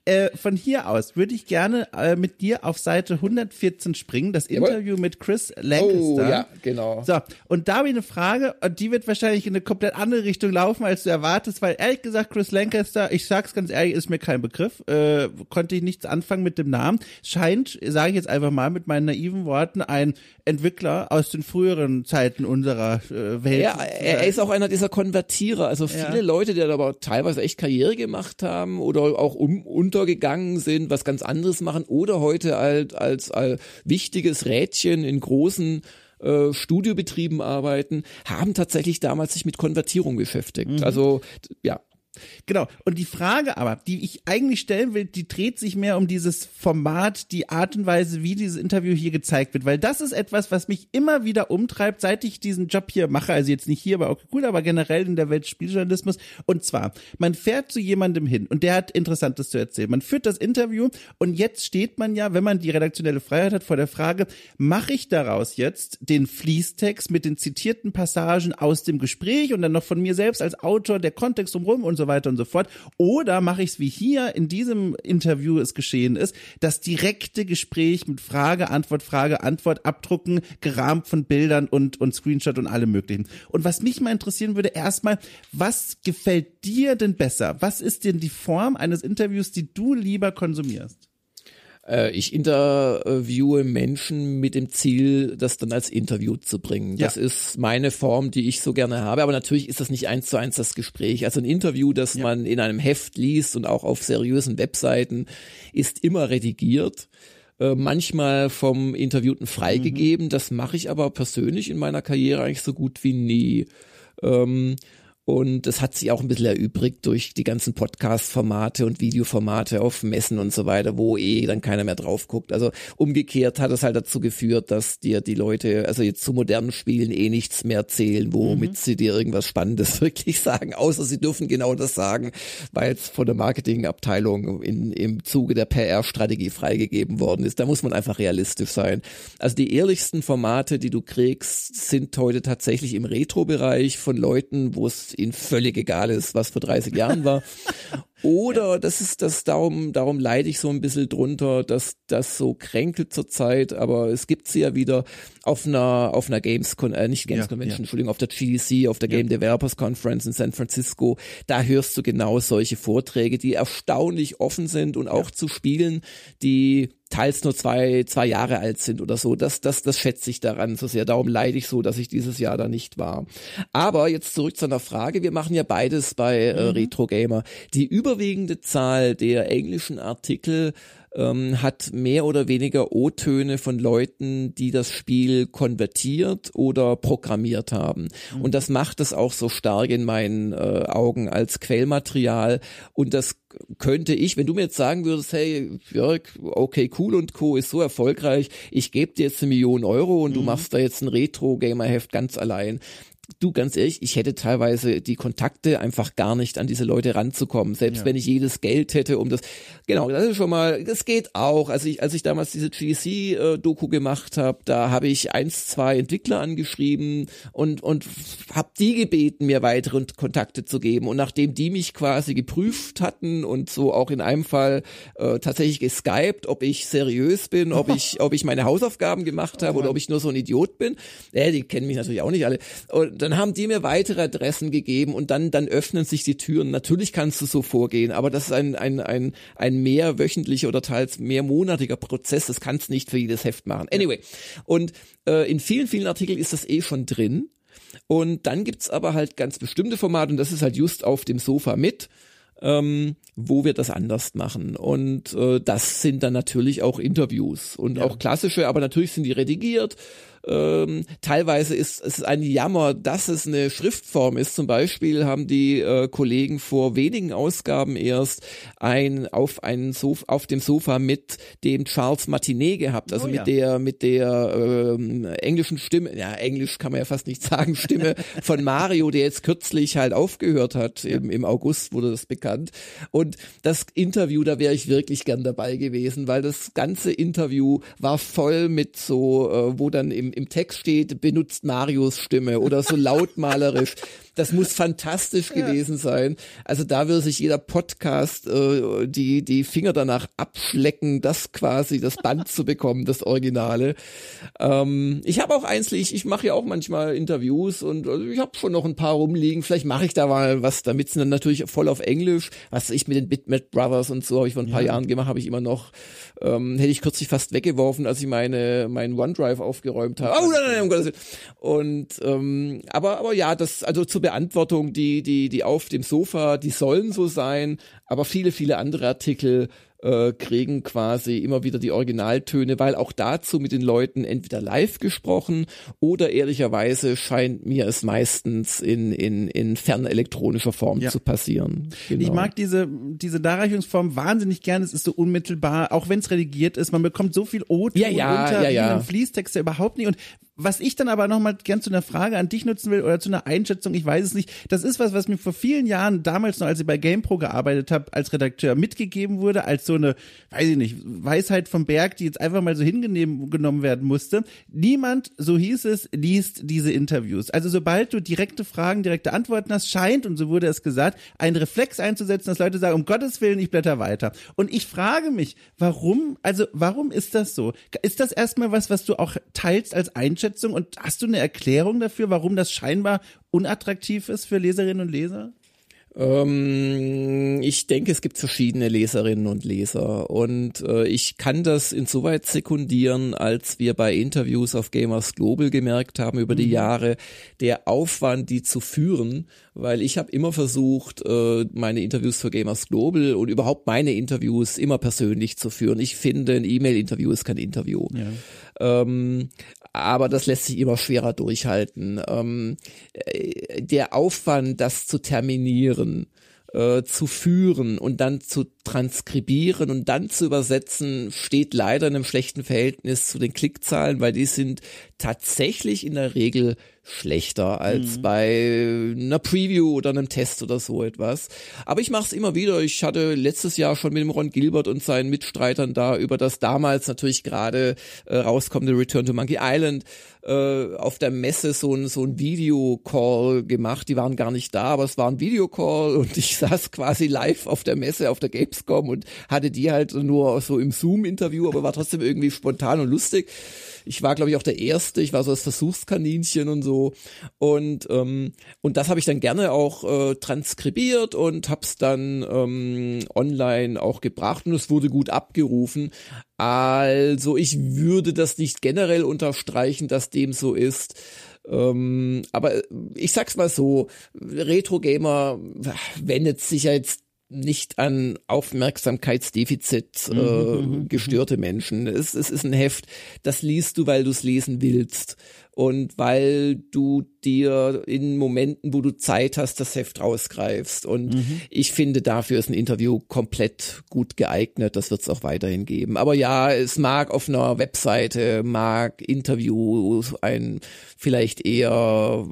Äh, von hier aus würde ich gerne äh, mit dir auf Seite 114 springen, das Jawohl. Interview mit Chris Lancaster. Oh, ja, genau. So, und da habe ich eine Frage, und die wird wahrscheinlich in eine komplett andere Richtung laufen, als du erwartest, weil ehrlich gesagt, Chris Lancaster, ich sag's ganz ehrlich, ist mir kein Begriff, äh, konnte ich nichts anfangen mit dem Namen. Scheint, sage ich jetzt einfach mal mit meinen naiven Worten, ein Entwickler aus den früheren Zeiten unserer äh, Welt. Ja, er ist auch einer dieser Konvertierer, also viele ja. Leute, die aber teilweise echt Karriere gemacht haben oder auch um, um untergegangen sind, was ganz anderes machen oder heute halt als, als wichtiges Rädchen in großen äh, Studiobetrieben arbeiten, haben tatsächlich damals sich mit Konvertierung beschäftigt. Mhm. Also ja, Genau. Und die Frage aber, die ich eigentlich stellen will, die dreht sich mehr um dieses Format, die Art und Weise, wie dieses Interview hier gezeigt wird, weil das ist etwas, was mich immer wieder umtreibt, seit ich diesen Job hier mache, also jetzt nicht hier, aber auch gut, aber generell in der Welt Spieljournalismus. Und zwar, man fährt zu jemandem hin und der hat Interessantes zu erzählen. Man führt das Interview und jetzt steht man ja, wenn man die redaktionelle Freiheit hat, vor der Frage, mache ich daraus jetzt den Fließtext mit den zitierten Passagen aus dem Gespräch und dann noch von mir selbst als Autor der Kontext drumherum und so weiter und so fort. Oder mache ich es wie hier in diesem Interview es geschehen ist, das direkte Gespräch mit Frage, Antwort, Frage, Antwort abdrucken, gerahmt von Bildern und, und Screenshot und allem möglichen. Und was mich mal interessieren würde, erstmal, was gefällt dir denn besser? Was ist denn die Form eines Interviews, die du lieber konsumierst? Äh, ich interviewe Menschen mit dem Ziel, das dann als Interview zu bringen. Das ja. ist meine Form, die ich so gerne habe. Aber natürlich ist das nicht eins zu eins das Gespräch. Also ein Interview, das ja. man in einem Heft liest und auch auf seriösen Webseiten, ist immer redigiert äh, manchmal vom Interviewten freigegeben. Mhm. Das mache ich aber persönlich in meiner Karriere eigentlich so gut wie nie. Ähm, und es hat sich auch ein bisschen erübrigt durch die ganzen Podcast-Formate und Videoformate auf Messen und so weiter, wo eh dann keiner mehr drauf guckt. Also umgekehrt hat es halt dazu geführt, dass dir die Leute, also jetzt zu modernen Spielen eh nichts mehr erzählen, womit mhm. sie dir irgendwas Spannendes [LAUGHS] wirklich sagen, außer sie dürfen genau das sagen, weil es von der Marketingabteilung in, im Zuge der PR-Strategie freigegeben worden ist. Da muss man einfach realistisch sein. Also die ehrlichsten Formate, die du kriegst, sind heute tatsächlich im Retro-Bereich von Leuten, wo es es ihnen völlig egal ist, was vor 30 Jahren war. Oder das ist das, darum, darum leide ich so ein bisschen drunter, dass das so kränkelt zurzeit, aber es gibt sie ja wieder auf einer, auf einer Games, äh, nicht Games ja, Convention, ja. Entschuldigung, auf der GDC, auf der Game ja. Developers Conference in San Francisco. Da hörst du genau solche Vorträge, die erstaunlich offen sind und auch zu Spielen, die teils nur zwei, zwei Jahre alt sind oder so. Das, das, das schätze ich daran so sehr. Darum leide ich so, dass ich dieses Jahr da nicht war. Aber jetzt zurück zu einer Frage. Wir machen ja beides bei äh, mhm. Retro Gamer. Die überwiegende Zahl der englischen Artikel ähm, hat mehr oder weniger O-Töne von Leuten, die das Spiel konvertiert oder programmiert haben. Mhm. Und das macht es auch so stark in meinen äh, Augen als Quellmaterial. Und das könnte ich, wenn du mir jetzt sagen würdest, hey, Jörg, okay, cool und Co. ist so erfolgreich, ich gebe dir jetzt eine Million Euro und mhm. du machst da jetzt ein Retro-Gamer-Heft ganz allein, du ganz ehrlich, ich hätte teilweise die Kontakte einfach gar nicht an diese Leute ranzukommen, selbst ja. wenn ich jedes Geld hätte, um das. Genau, das ist schon mal, das geht auch. Also ich, als ich damals diese GDC-Doku gemacht habe, da habe ich eins, zwei Entwickler angeschrieben und und habe die gebeten, mir weitere Kontakte zu geben. Und nachdem die mich quasi geprüft hatten und so auch in einem Fall äh, tatsächlich geskypt, ob ich seriös bin, ob ich [LAUGHS] ob ich meine Hausaufgaben gemacht habe oder ob ich nur so ein Idiot bin, äh, die kennen mich natürlich auch nicht alle. Und dann haben die mir weitere Adressen gegeben und dann, dann öffnen sich die Türen. Natürlich kannst du so vorgehen, aber das ist ein, ein, ein, ein mehrwöchentlicher oder teils mehrmonatiger Prozess. Das kannst nicht für jedes Heft machen. Anyway. Und äh, in vielen, vielen Artikeln ist das eh schon drin. Und dann gibt's aber halt ganz bestimmte Formate und das ist halt just auf dem Sofa mit. Ähm, wo wir das anders machen. Und äh, das sind dann natürlich auch Interviews und ja. auch klassische, aber natürlich sind die redigiert ähm, teilweise ist es ein Jammer, dass es eine Schriftform ist. Zum Beispiel haben die äh, Kollegen vor wenigen Ausgaben erst ein auf einen Sof auf dem Sofa mit dem Charles Martinet gehabt, also oh, mit ja. der mit der ähm, englischen Stimme, ja Englisch kann man ja fast nicht [LAUGHS] sagen, Stimme von Mario, der jetzt kürzlich halt aufgehört hat. Im, im August wurde das bekannt. Und das Interview, da wäre ich wirklich gern dabei gewesen, weil das ganze Interview war voll mit so, äh, wo dann im im Text steht, benutzt Marios Stimme oder so lautmalerisch. Das muss fantastisch gewesen sein. Also da würde sich jeder Podcast äh, die die Finger danach abschlecken, das quasi das Band [LAUGHS] zu bekommen, das Originale. Ähm, ich habe auch eins, ich, ich mache ja auch manchmal Interviews und also ich habe schon noch ein paar rumliegen. Vielleicht mache ich da mal was, damit sind dann natürlich voll auf Englisch. Was ich mit den Bitmap Brothers und so habe ich vor ein paar ja. Jahren gemacht, habe ich immer noch. Ähm, hätte ich kürzlich fast weggeworfen, als ich meine meinen OneDrive aufgeräumt habe. Oh nein, nein, um Gottes Willen. Und ähm, aber aber ja, das also zu Beantwortung, die, die, die auf dem Sofa, die sollen so sein, aber viele, viele andere Artikel äh, kriegen quasi immer wieder die Originaltöne, weil auch dazu mit den Leuten entweder live gesprochen oder ehrlicherweise scheint mir es meistens in, in, in fernelektronischer Form ja. zu passieren. Genau. Ich mag diese, diese Darreichungsform wahnsinnig gerne. Es ist so unmittelbar, auch wenn es redigiert ist. Man bekommt so viel O-Ton ja, ja, unter ja, ja. Fließtexte überhaupt nicht. Und was ich dann aber nochmal gern zu einer Frage an dich nutzen will oder zu einer Einschätzung, ich weiß es nicht. Das ist was, was mir vor vielen Jahren, damals noch, als ich bei GamePro gearbeitet habe, als Redakteur mitgegeben wurde, als so eine, weiß ich nicht, Weisheit vom Berg, die jetzt einfach mal so hingenommen werden musste. Niemand, so hieß es, liest diese Interviews. Also sobald du direkte Fragen, direkte Antworten hast, scheint, und so wurde es gesagt, ein Reflex einzusetzen, dass Leute sagen, um Gottes Willen, ich blätter weiter. Und ich frage mich, warum, also warum ist das so? Ist das erstmal was, was du auch teilst als? Einschätzung und hast du eine Erklärung dafür, warum das scheinbar unattraktiv ist für Leserinnen und Leser? Ähm, ich denke, es gibt verschiedene Leserinnen und Leser und äh, ich kann das insoweit sekundieren, als wir bei Interviews auf Gamers Global gemerkt haben über die mhm. Jahre, der Aufwand, die zu führen, weil ich habe immer versucht, äh, meine Interviews für Gamers Global und überhaupt meine Interviews immer persönlich zu führen. Ich finde, ein E-Mail-Interview ist kein Interview. Ja. Ähm, aber das lässt sich immer schwerer durchhalten. Ähm, äh, der Aufwand, das zu terminieren, äh, zu führen und dann zu transkribieren und dann zu übersetzen, steht leider in einem schlechten Verhältnis zu den Klickzahlen, weil die sind tatsächlich in der Regel schlechter als mhm. bei einer Preview oder einem Test oder so etwas. Aber ich mache es immer wieder. Ich hatte letztes Jahr schon mit dem Ron Gilbert und seinen Mitstreitern da über das damals natürlich gerade äh, rauskommende Return to Monkey Island äh, auf der Messe so ein, so ein Videocall gemacht. Die waren gar nicht da, aber es war ein Videocall [LAUGHS] und ich saß quasi live auf der Messe, auf der Gamescom und hatte die halt nur so im Zoom-Interview, aber war trotzdem irgendwie spontan und lustig. Ich war, glaube ich, auch der Erste. Ich war so das Versuchskaninchen und so. Und, ähm, und das habe ich dann gerne auch äh, transkribiert und hab's dann ähm, online auch gebracht und es wurde gut abgerufen. Also ich würde das nicht generell unterstreichen, dass dem so ist. Ähm, aber ich sag's mal so, Retro-Gamer wendet sich ja jetzt nicht an Aufmerksamkeitsdefizit äh, mhm, mhm, mhm. gestörte Menschen. Es, es ist ein Heft, das liest du, weil du es lesen willst und weil du dir in Momenten, wo du Zeit hast, das Heft rausgreifst. Und mhm. ich finde, dafür ist ein Interview komplett gut geeignet. Das wird es auch weiterhin geben. Aber ja, es mag auf einer Webseite, mag Interviews ein vielleicht eher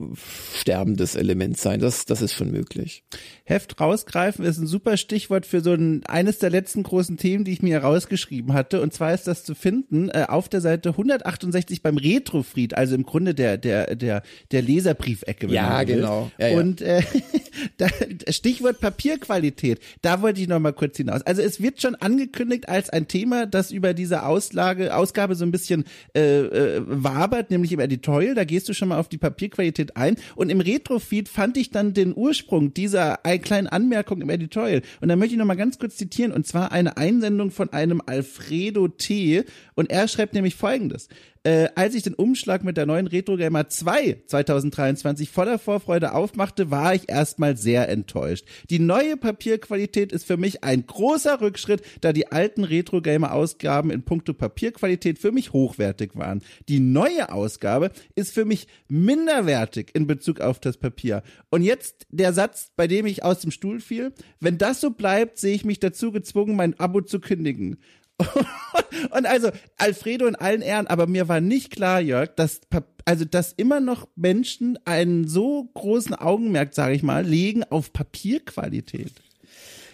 sterbendes Element sein. Das, das ist schon möglich. Heft rausgreifen ist ein super Stichwort für so ein, eines der letzten großen Themen, die ich mir herausgeschrieben hatte. Und zwar ist das zu finden äh, auf der Seite 168 beim Retrofried, also im Grunde der, der, der, der Leserbriefecke. Ja, genau. Ja, ja. Und äh, [LAUGHS] da, Stichwort Papierqualität, da wollte ich noch mal kurz hinaus. Also es wird schon angekündigt als ein Thema, das über diese Auslage, Ausgabe so ein bisschen äh, äh, wabert, nämlich im Editorial. Da gehst du schon mal auf die Papierqualität ein. Und im Retrofeed fand ich dann den Ursprung dieser kleinen Anmerkung im Editorial. Und da möchte ich noch mal ganz kurz zitieren. Und zwar eine Einsendung von einem Alfredo T. Und er schreibt nämlich folgendes äh, als ich den Umschlag mit der neuen Retro Gamer 2 2023 voller Vorfreude aufmachte, war ich erstmal sehr enttäuscht. Die neue Papierqualität ist für mich ein großer Rückschritt, da die alten Retro Gamer Ausgaben in puncto Papierqualität für mich hochwertig waren. Die neue Ausgabe ist für mich minderwertig in Bezug auf das Papier. Und jetzt der Satz, bei dem ich aus dem Stuhl fiel. Wenn das so bleibt, sehe ich mich dazu gezwungen, mein Abo zu kündigen. [LAUGHS] und also Alfredo in allen Ehren, aber mir war nicht klar, Jörg, dass also dass immer noch Menschen einen so großen Augenmerk, sage ich mal, legen auf Papierqualität.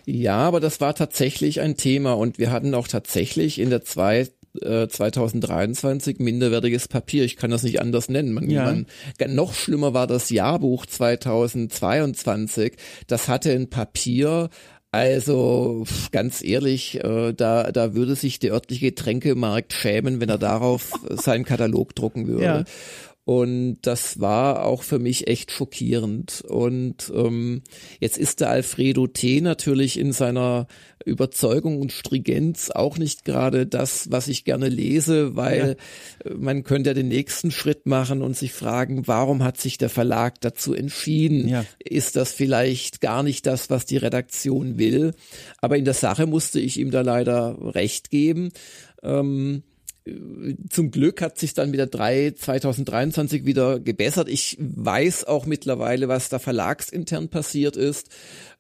Ja, aber das war tatsächlich ein Thema und wir hatten auch tatsächlich in der zwei 2023 äh, minderwertiges Papier. Ich kann das nicht anders nennen. Man, ja. man, noch schlimmer war das Jahrbuch 2022. Das hatte ein Papier, also ganz ehrlich, äh, da, da würde sich der örtliche Getränkemarkt schämen, wenn er darauf [LAUGHS] seinen Katalog drucken würde. Ja. Und das war auch für mich echt schockierend. Und ähm, jetzt ist der Alfredo T. natürlich in seiner Überzeugung und Stringenz auch nicht gerade das, was ich gerne lese, weil ja. man könnte ja den nächsten Schritt machen und sich fragen, warum hat sich der Verlag dazu entschieden? Ja. Ist das vielleicht gar nicht das, was die Redaktion will? Aber in der Sache musste ich ihm da leider recht geben. Ähm, zum Glück hat sich dann mit der 3 2023 wieder gebessert. Ich weiß auch mittlerweile, was da verlagsintern passiert ist.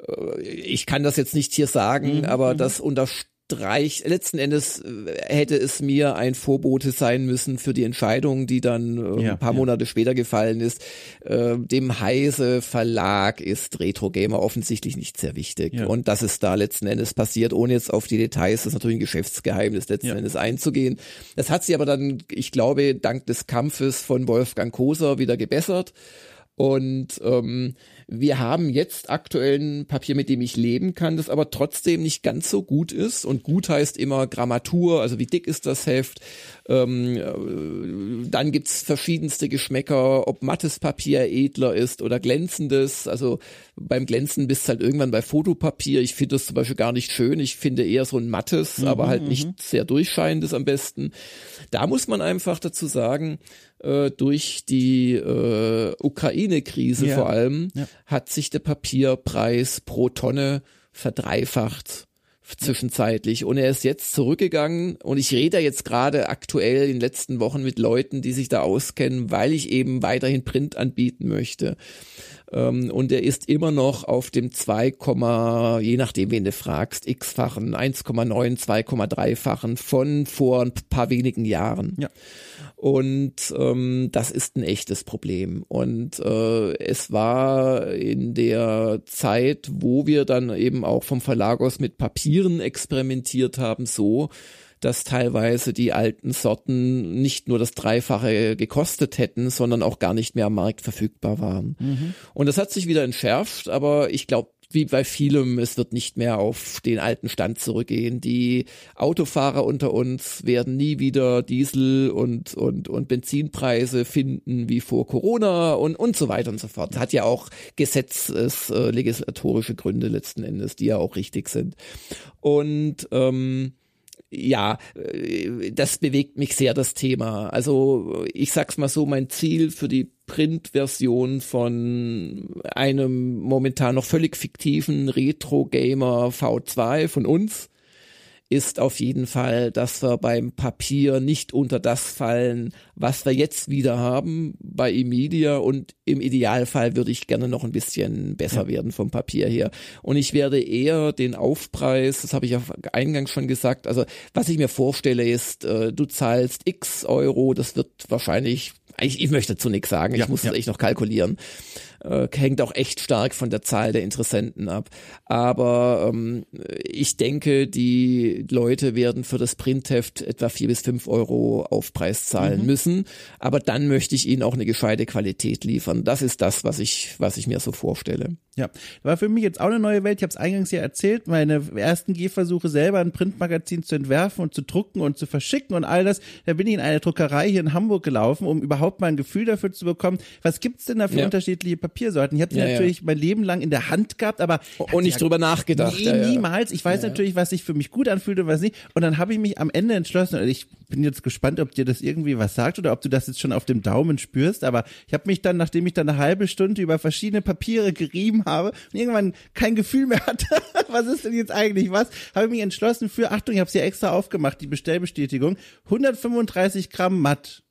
Äh, ich kann das jetzt nicht hier sagen, mhm. aber mhm. das unterstützt Streich, letzten Endes äh, hätte es mir ein Vorbote sein müssen für die Entscheidung, die dann äh, ja, ein paar ja. Monate später gefallen ist. Äh, dem Heise Verlag ist Retro Gamer offensichtlich nicht sehr wichtig. Ja. Und das ist da letzten Endes passiert, ohne jetzt auf die Details, das ist natürlich ein Geschäftsgeheimnis letzten Endes einzugehen. Das hat sie aber dann, ich glaube, dank des Kampfes von Wolfgang Koser wieder gebessert. Und ähm, wir haben jetzt aktuell ein Papier, mit dem ich leben kann, das aber trotzdem nicht ganz so gut ist. Und gut heißt immer Grammatur, also wie dick ist das Heft. Ähm, äh, dann gibt's verschiedenste Geschmäcker, ob mattes Papier edler ist oder glänzendes. Also beim Glänzen bist halt irgendwann bei Fotopapier. Ich finde das zum Beispiel gar nicht schön. Ich finde eher so ein mattes, mhm, aber halt nicht mhm. sehr durchscheinendes am besten. Da muss man einfach dazu sagen, äh, durch die äh, Ukraine-Krise ja. vor allem ja. Hat sich der Papierpreis pro Tonne verdreifacht zwischenzeitlich und er ist jetzt zurückgegangen und ich rede jetzt gerade aktuell in den letzten Wochen mit Leuten, die sich da auskennen, weil ich eben weiterhin Print anbieten möchte. Ähm, und er ist immer noch auf dem 2, je nachdem, wen du fragst, x-fachen, 1,9, 2,3-fachen von vor ein paar wenigen Jahren. Ja. Und ähm, das ist ein echtes Problem. Und äh, es war in der Zeit, wo wir dann eben auch vom Verlag aus mit Papieren experimentiert haben, so, dass teilweise die alten Sorten nicht nur das Dreifache gekostet hätten, sondern auch gar nicht mehr am Markt verfügbar waren. Mhm. Und das hat sich wieder entschärft, aber ich glaube, wie bei vielem, es wird nicht mehr auf den alten Stand zurückgehen. Die Autofahrer unter uns werden nie wieder Diesel und, und, und Benzinpreise finden wie vor Corona und, und so weiter und so fort. Hat ja auch gesetzeslegislatorische äh, Gründe letzten Endes, die ja auch richtig sind. Und ähm, ja, äh, das bewegt mich sehr, das Thema. Also ich sag's mal so, mein Ziel für die Printversion von einem momentan noch völlig fiktiven Retro-Gamer V2 von uns ist auf jeden Fall, dass wir beim Papier nicht unter das fallen, was wir jetzt wieder haben bei Emedia und im Idealfall würde ich gerne noch ein bisschen besser ja. werden vom Papier her. Und ich werde eher den Aufpreis, das habe ich ja eingangs schon gesagt, also was ich mir vorstelle ist, äh, du zahlst x Euro, das wird wahrscheinlich ich, ich möchte dazu nichts sagen, ich ja, muss ja. das echt noch kalkulieren äh, hängt auch echt stark von der Zahl der Interessenten ab. Aber ähm, ich denke, die Leute werden für das Printheft etwa vier bis fünf Euro Aufpreis zahlen mhm. müssen. Aber dann möchte ich ihnen auch eine gescheite Qualität liefern. Das ist das, was ich, was ich mir so vorstelle. Ja, war für mich jetzt auch eine neue Welt. Ich habe es eingangs ja erzählt, meine ersten Gehversuche selber ein Printmagazin zu entwerfen und zu drucken und zu verschicken und all das. Da bin ich in eine Druckerei hier in Hamburg gelaufen, um überhaupt mal ein Gefühl dafür zu bekommen, was gibt's denn da für ja. unterschiedliche Papiersorten? Ich habe die ja, natürlich ja. mein Leben lang in der Hand gehabt, aber und nicht drüber nachgedacht. Nee, niemals. Ich weiß natürlich, was sich für mich gut anfühlt und was nicht. Und dann habe ich mich am Ende entschlossen. Und ich bin jetzt gespannt, ob dir das irgendwie was sagt oder ob du das jetzt schon auf dem Daumen spürst. Aber ich habe mich dann, nachdem ich dann eine halbe Stunde über verschiedene Papiere gerieben habe und irgendwann kein Gefühl mehr hatte, [LAUGHS] was ist denn jetzt eigentlich was, habe ich mich entschlossen für, Achtung, ich habe es ja extra aufgemacht, die Bestellbestätigung, 135 Gramm matt.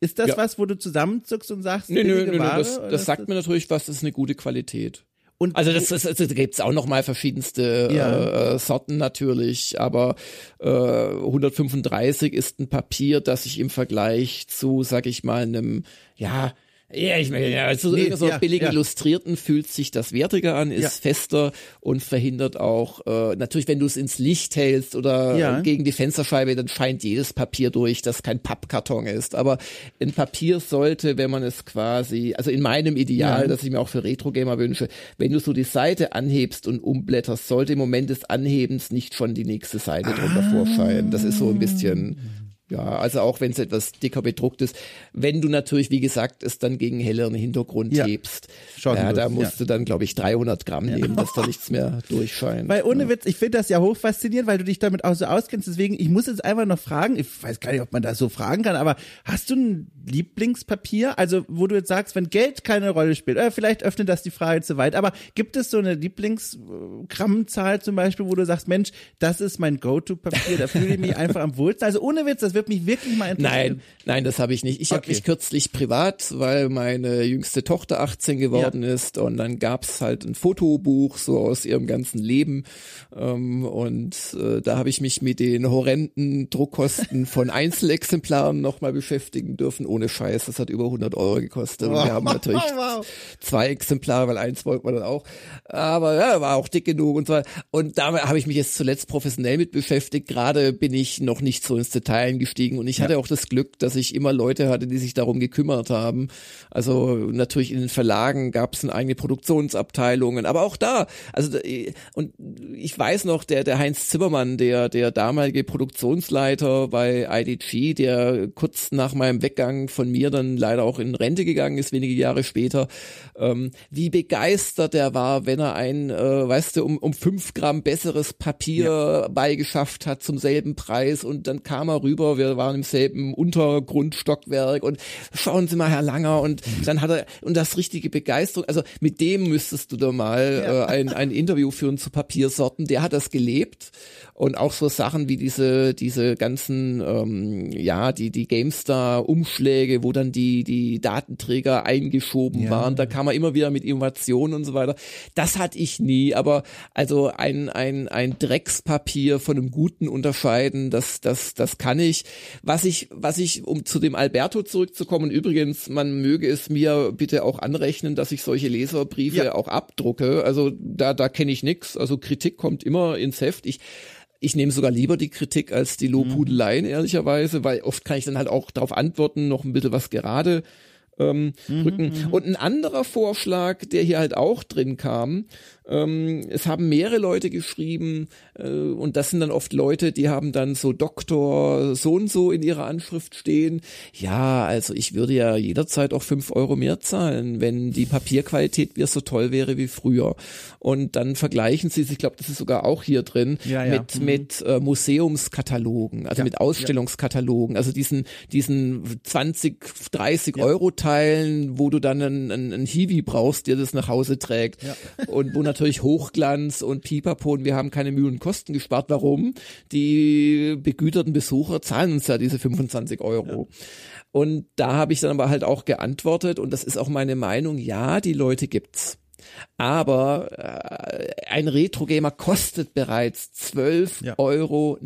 Ist das ja. was, wo du zusammenzuckst und sagst, nee, nö, nö, Ware, das, das sagt das mir natürlich was, das ist eine gute Qualität. Und also das, das, das, das gibt's auch noch mal verschiedenste ja. äh, Sorten natürlich, aber äh, 135 ist ein Papier, das sich im Vergleich zu, sag ich mal, einem ja ja, ich meine, also nee, so ja, billig ja. Illustrierten fühlt sich das wertiger an, ist ja. fester und verhindert auch, äh, natürlich, wenn du es ins Licht hältst oder ja. gegen die Fensterscheibe, dann scheint jedes Papier durch, das kein Pappkarton ist. Aber ein Papier sollte, wenn man es quasi, also in meinem Ideal, das ich mir auch für Retro-Gamer wünsche, wenn du so die Seite anhebst und umblätterst, sollte im Moment des Anhebens nicht schon die nächste Seite drunter ah. vorscheinen. Das ist so ein bisschen ja, also auch wenn es etwas dicker bedruckt ist, wenn du natürlich, wie gesagt, es dann gegen helleren Hintergrund ja. hebst, ja, da musst ja. du dann, glaube ich, 300 Gramm ja. nehmen, dass da nichts mehr [LAUGHS] durchscheint. Weil ohne Witz, ich finde das ja hochfaszinierend, weil du dich damit auch so auskennst. Deswegen, ich muss jetzt einfach noch fragen, ich weiß gar nicht, ob man das so fragen kann, aber hast du ein Lieblingspapier? Also, wo du jetzt sagst, wenn Geld keine Rolle spielt, oder vielleicht öffnet das die Frage zu weit, aber gibt es so eine Lieblingsgrammzahl zum Beispiel, wo du sagst, Mensch, das ist mein Go-To-Papier, da fühle ich mich [LAUGHS] einfach am wohlsten. Also ohne Witz, das wird mich wirklich mal interessieren. Nein, nein, das habe ich nicht. Ich okay. habe mich kürzlich privat, weil meine jüngste Tochter 18 geworden ja. ist und dann gab's halt ein Fotobuch so aus ihrem ganzen Leben ähm, und äh, da habe ich mich mit den horrenden Druckkosten von [LAUGHS] Einzelexemplaren nochmal beschäftigen dürfen. Ohne Scheiß, das hat über 100 Euro gekostet. Und wir haben natürlich [LAUGHS] wow. zwei Exemplare, weil eins wollten wir dann auch. Aber ja, war auch dick genug und so. Und da habe ich mich jetzt zuletzt professionell mit beschäftigt. Gerade bin ich noch nicht so ins Detail eingestiegen und ich ja. hatte auch das Glück, dass ich immer Leute hatte, die sich darum gekümmert haben. Also natürlich in den Verlagen gab es eine eigene Produktionsabteilungen, aber auch da, also und ich weiß noch, der der Heinz Zimmermann, der der damalige Produktionsleiter bei IDG, der kurz nach meinem Weggang von mir dann leider auch in Rente gegangen ist, wenige Jahre später, ähm, wie begeistert er war, wenn er ein, äh, weißt du, um um fünf Gramm besseres Papier ja. beigeschafft hat zum selben Preis und dann kam er rüber wir waren im selben Untergrundstockwerk und schauen Sie mal, Herr Langer, und dann hat er, und das richtige Begeisterung, also mit dem müsstest du da mal ja. äh, ein, ein Interview führen zu Papiersorten, der hat das gelebt und auch so Sachen wie diese diese ganzen ähm, ja die die GameStar Umschläge, wo dann die die Datenträger eingeschoben ja. waren, da kam man immer wieder mit Innovationen und so weiter. Das hatte ich nie, aber also ein ein ein Dreckspapier von einem guten unterscheiden, das das das kann ich. Was ich was ich um zu dem Alberto zurückzukommen, übrigens, man möge es mir bitte auch anrechnen, dass ich solche Leserbriefe ja. auch abdrucke. Also da da kenne ich nix. Also Kritik kommt immer ins Heft. Ich ich nehme sogar lieber die Kritik als die Lobhudeleien, mhm. ehrlicherweise, weil oft kann ich dann halt auch darauf antworten, noch ein bisschen was gerade ähm, mhm, rücken. Mhm. Und ein anderer Vorschlag, der hier halt auch drin kam, es haben mehrere Leute geschrieben äh, und das sind dann oft Leute, die haben dann so Doktor so und so in ihrer Anschrift stehen. Ja, also ich würde ja jederzeit auch fünf Euro mehr zahlen, wenn die Papierqualität wieder so toll wäre wie früher. Und dann vergleichen sie, ich glaube, das ist sogar auch hier drin, ja, ja. mit, mhm. mit äh, Museumskatalogen, also ja, mit Ausstellungskatalogen, also diesen, diesen 20, 30 Euro Teilen, wo du dann einen, einen, einen Hiwi brauchst, der das nach Hause trägt und wo [LAUGHS] natürlich Hochglanz und Pipapo und wir haben keine Mühe und Kosten gespart. Warum? Die begüterten Besucher zahlen uns ja diese 25 Euro. Ja. Und da habe ich dann aber halt auch geantwortet und das ist auch meine Meinung, ja, die Leute gibt's. Aber äh, ein Retro-Gamer kostet bereits 12,90 ja. Euro.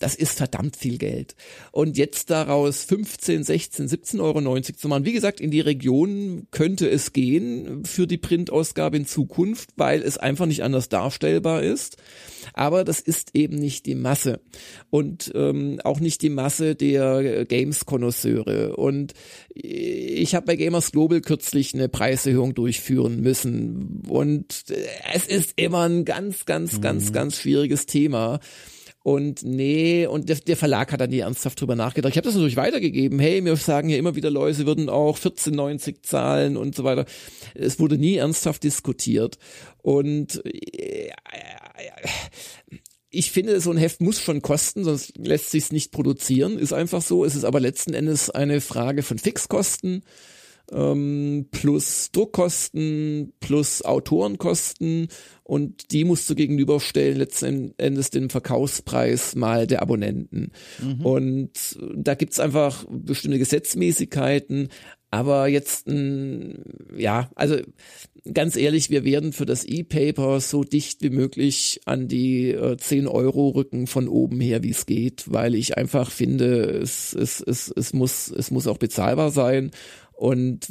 Das ist verdammt viel Geld. Und jetzt daraus 15, 16, 17,90 Euro zu machen. Wie gesagt, in die Region könnte es gehen für die Printausgabe in Zukunft, weil es einfach nicht anders darstellbar ist. Aber das ist eben nicht die Masse. Und ähm, auch nicht die Masse der Games-Konnoisseure. Und ich habe bei Gamers Global kürzlich eine Preiserhöhung durchführen müssen. Und es ist immer ein ganz, ganz, mhm. ganz, ganz schwieriges Thema. Und nee, und der, der Verlag hat dann nie ernsthaft drüber nachgedacht. Ich habe das natürlich weitergegeben. Hey, mir sagen ja immer wieder Leute, würden auch 14,90 zahlen und so weiter. Es wurde nie ernsthaft diskutiert. Und äh, ich finde, so ein Heft muss schon kosten, sonst lässt sich nicht produzieren. Ist einfach so. Es ist aber letzten Endes eine Frage von Fixkosten ähm, plus Druckkosten plus Autorenkosten und die musst du gegenüberstellen letzten Endes den Verkaufspreis mal der Abonnenten. Mhm. Und da gibt's einfach bestimmte Gesetzmäßigkeiten, aber jetzt, ja, also ganz ehrlich, wir werden für das E-Paper so dicht wie möglich an die äh, 10 Euro rücken von oben her, wie es geht, weil ich einfach finde, es, es, es, es, muss, es muss auch bezahlbar sein. Und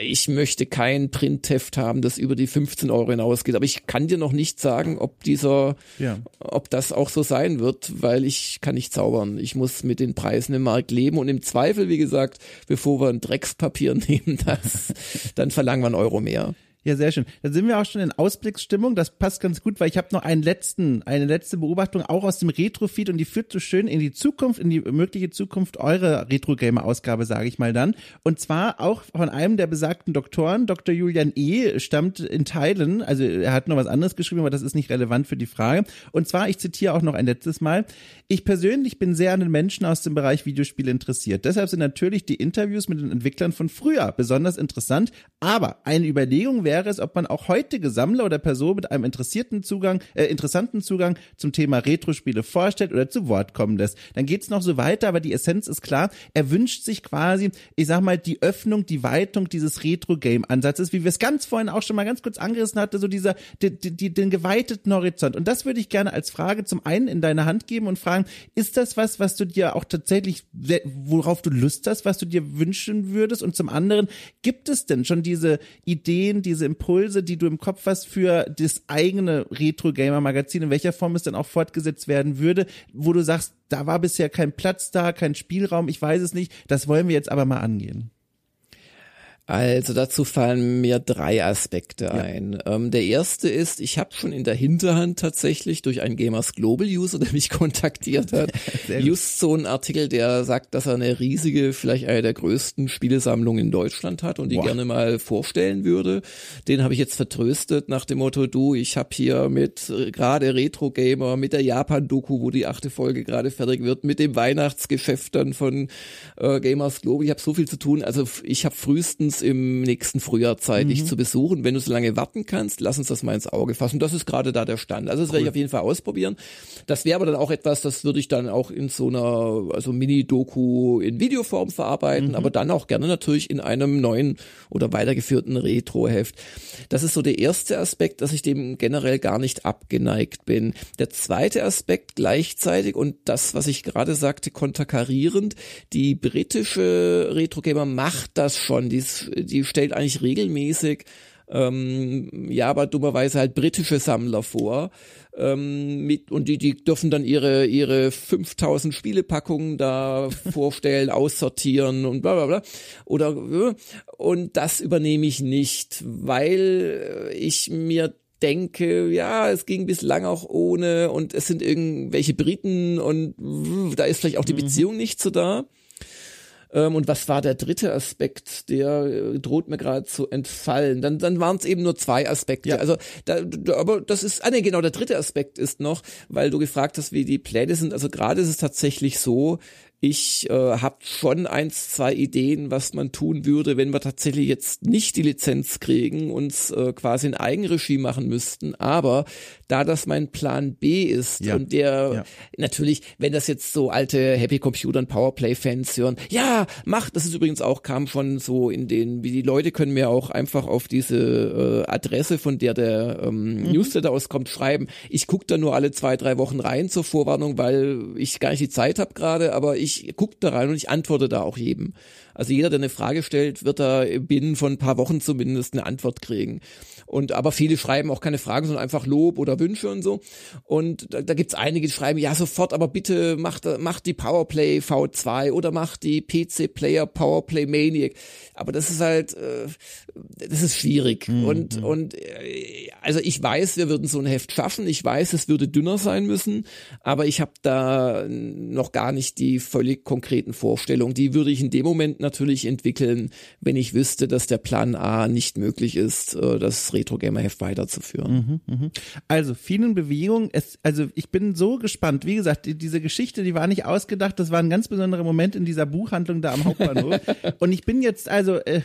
ich möchte kein Printheft haben, das über die 15 Euro hinausgeht. Aber ich kann dir noch nicht sagen, ob dieser, ja. ob das auch so sein wird, weil ich kann nicht zaubern. Ich muss mit den Preisen im Markt leben und im Zweifel, wie gesagt, bevor wir ein Dreckspapier [LAUGHS] nehmen, das, dann verlangen wir einen Euro mehr. Ja, sehr schön. Dann sind wir auch schon in Ausblicksstimmung. Das passt ganz gut, weil ich habe noch einen letzten, eine letzte Beobachtung auch aus dem Retro-Feed und die führt so schön in die Zukunft, in die mögliche Zukunft eurer Retro-Gamer-Ausgabe, sage ich mal dann. Und zwar auch von einem der besagten Doktoren, Dr. Julian E., stammt in Teilen, also er hat noch was anderes geschrieben, aber das ist nicht relevant für die Frage. Und zwar, ich zitiere auch noch ein letztes Mal, ich persönlich bin sehr an den Menschen aus dem Bereich Videospiele interessiert. Deshalb sind natürlich die Interviews mit den Entwicklern von früher besonders interessant, aber eine Überlegung wäre, wäre es, ob man auch heutige Sammler oder Person mit einem interessierten Zugang, äh, interessanten Zugang zum Thema Retro-Spiele vorstellt oder zu Wort kommen lässt. Dann geht's noch so weiter, aber die Essenz ist klar. Er wünscht sich quasi, ich sag mal, die Öffnung, die Weitung dieses Retro-Game-Ansatzes, wie wir es ganz vorhin auch schon mal ganz kurz angerissen hatte, so dieser, die, die, den geweiteten Horizont. Und das würde ich gerne als Frage zum einen in deine Hand geben und fragen, ist das was, was du dir auch tatsächlich, worauf du Lust hast, was du dir wünschen würdest? Und zum anderen, gibt es denn schon diese Ideen, diese Impulse, die du im Kopf hast für das eigene Retro-Gamer-Magazin, in welcher Form es dann auch fortgesetzt werden würde, wo du sagst, da war bisher kein Platz da, kein Spielraum, ich weiß es nicht, das wollen wir jetzt aber mal angehen. Also dazu fallen mir drei Aspekte ein. Ähm, der erste ist, ich habe schon in der Hinterhand tatsächlich durch einen Gamers Global User, [LAUGHS] der mich kontaktiert hat, [LAUGHS] just so einen Artikel, der sagt, dass er eine riesige, vielleicht eine der größten Spielesammlungen in Deutschland hat und die Boah. gerne mal vorstellen würde. Den habe ich jetzt vertröstet nach dem Motto, du, ich habe hier mit äh, gerade Retro Gamer, mit der Japan-Doku, wo die achte Folge gerade fertig wird, mit dem Weihnachtsgeschäft dann von äh, Gamers Global, ich habe so viel zu tun. Also ich habe frühestens im nächsten Frühjahr Zeit, dich zu besuchen. Wenn du so lange warten kannst, lass uns das mal ins Auge fassen. Das ist gerade da der Stand. Also das werde ich auf jeden Fall ausprobieren. Das wäre aber dann auch etwas, das würde ich dann auch in so einer also Mini-Doku in Videoform verarbeiten, aber dann auch gerne natürlich in einem neuen oder weitergeführten Retro-Heft. Das ist so der erste Aspekt, dass ich dem generell gar nicht abgeneigt bin. Der zweite Aspekt gleichzeitig und das, was ich gerade sagte, konterkarierend, die britische Retro-Gamer macht das schon. Die, die stellt eigentlich regelmäßig ähm, ja, aber dummerweise halt britische Sammler vor. Ähm, mit, und die, die dürfen dann ihre, ihre 5000 Spielepackungen da [LAUGHS] vorstellen, aussortieren und bla bla bla. Oder, äh, und das übernehme ich nicht, weil ich mir denke, ja, es ging bislang auch ohne und es sind irgendwelche Briten und äh, da ist vielleicht auch die Beziehung nicht so da. Ähm, und was war der dritte Aspekt? Der äh, droht mir gerade zu entfallen. Dann, dann waren es eben nur zwei Aspekte. Ja. Also, da, da, aber das ist, ah nee, genau, der dritte Aspekt ist noch, weil du gefragt hast, wie die Pläne sind. Also gerade ist es tatsächlich so, ich äh, habe schon eins, zwei Ideen, was man tun würde, wenn wir tatsächlich jetzt nicht die Lizenz kriegen, uns äh, quasi in Eigenregie machen müssten. Aber da das mein Plan B ist Ja. und der Ja. natürlich, wenn das jetzt so alte Happy Computer und Powerplay-Fans hören, ja, macht, das ist übrigens auch, kam schon so in den, wie die Leute können mir auch einfach auf diese äh, Adresse, von der der ähm, Newsletter auskommt, schreiben. Ich gucke da nur alle zwei, drei Wochen rein zur Vorwarnung, weil ich gar nicht die Zeit habe gerade, aber ich gucke da rein und ich antworte da auch jedem. Also jeder, der eine Frage stellt, wird da binnen von ein paar Wochen zumindest eine Antwort kriegen. Und aber viele schreiben auch keine Fragen, sondern einfach Lob oder Wünsche und so. Und da, da gibt's einige, die schreiben, ja sofort, aber bitte macht, macht die Powerplay V2 oder macht die PC Player Powerplay Maniac. Aber das ist halt, äh, das ist schwierig. Und, und äh, also ich weiß, wir würden so ein Heft schaffen. Ich weiß, es würde dünner sein müssen, aber ich habe da noch gar nicht die völlig konkreten Vorstellungen. Die würde ich in dem Moment natürlich entwickeln, wenn ich wüsste, dass der Plan A nicht möglich ist, äh, das Retro Gamer Heft weiterzuführen. Also vielen Bewegungen. Es, also ich bin so gespannt. Wie gesagt, die, diese Geschichte, die war nicht ausgedacht. Das war ein ganz besonderer Moment in dieser Buchhandlung da am Hauptbahnhof. [LAUGHS] Und ich bin jetzt also äh,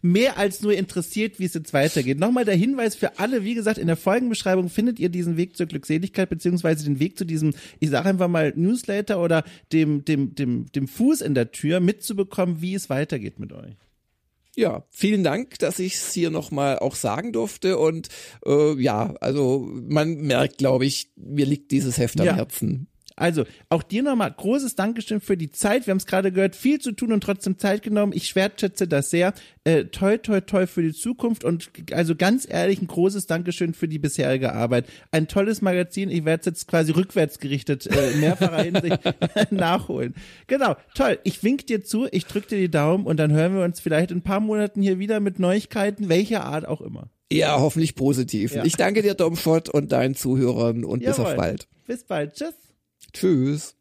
mehr als nur interessiert, wie es jetzt weitergeht. Nochmal der Hinweis für alle. Wie gesagt, in der Folgenbeschreibung findet ihr diesen Weg zur Glückseligkeit beziehungsweise den Weg zu diesem, ich sage einfach mal Newsletter oder dem dem dem dem Fuß in der Tür mitzubekommen, wie es weitergeht mit euch. Ja, vielen Dank, dass ich es hier nochmal auch sagen durfte. Und äh, ja, also man merkt, glaube ich, mir liegt dieses Heft am Ja. Herzen. Also, auch dir nochmal großes Dankeschön für die Zeit. Wir haben es gerade gehört, viel zu tun und trotzdem Zeit genommen. Ich wertschätze das sehr. Äh, toi, toi, toi für die Zukunft und also ganz ehrlich ein großes Dankeschön für die bisherige Arbeit. Ein tolles Magazin. Ich werde es jetzt quasi rückwärts gerichtet äh, in mehrfacher [LAUGHS] Hinsicht [LAUGHS] nachholen. Genau, toll. Ich wink dir zu, ich drück dir die Daumen und dann hören wir uns vielleicht in ein paar Monaten hier wieder mit Neuigkeiten, welcher Art auch immer. Ja, hoffentlich positiv. Ja. Ich danke dir, Domschott, und deinen Zuhörern und bis Jawohl. auf bald. Bis bald. Tschüss. Tschüss.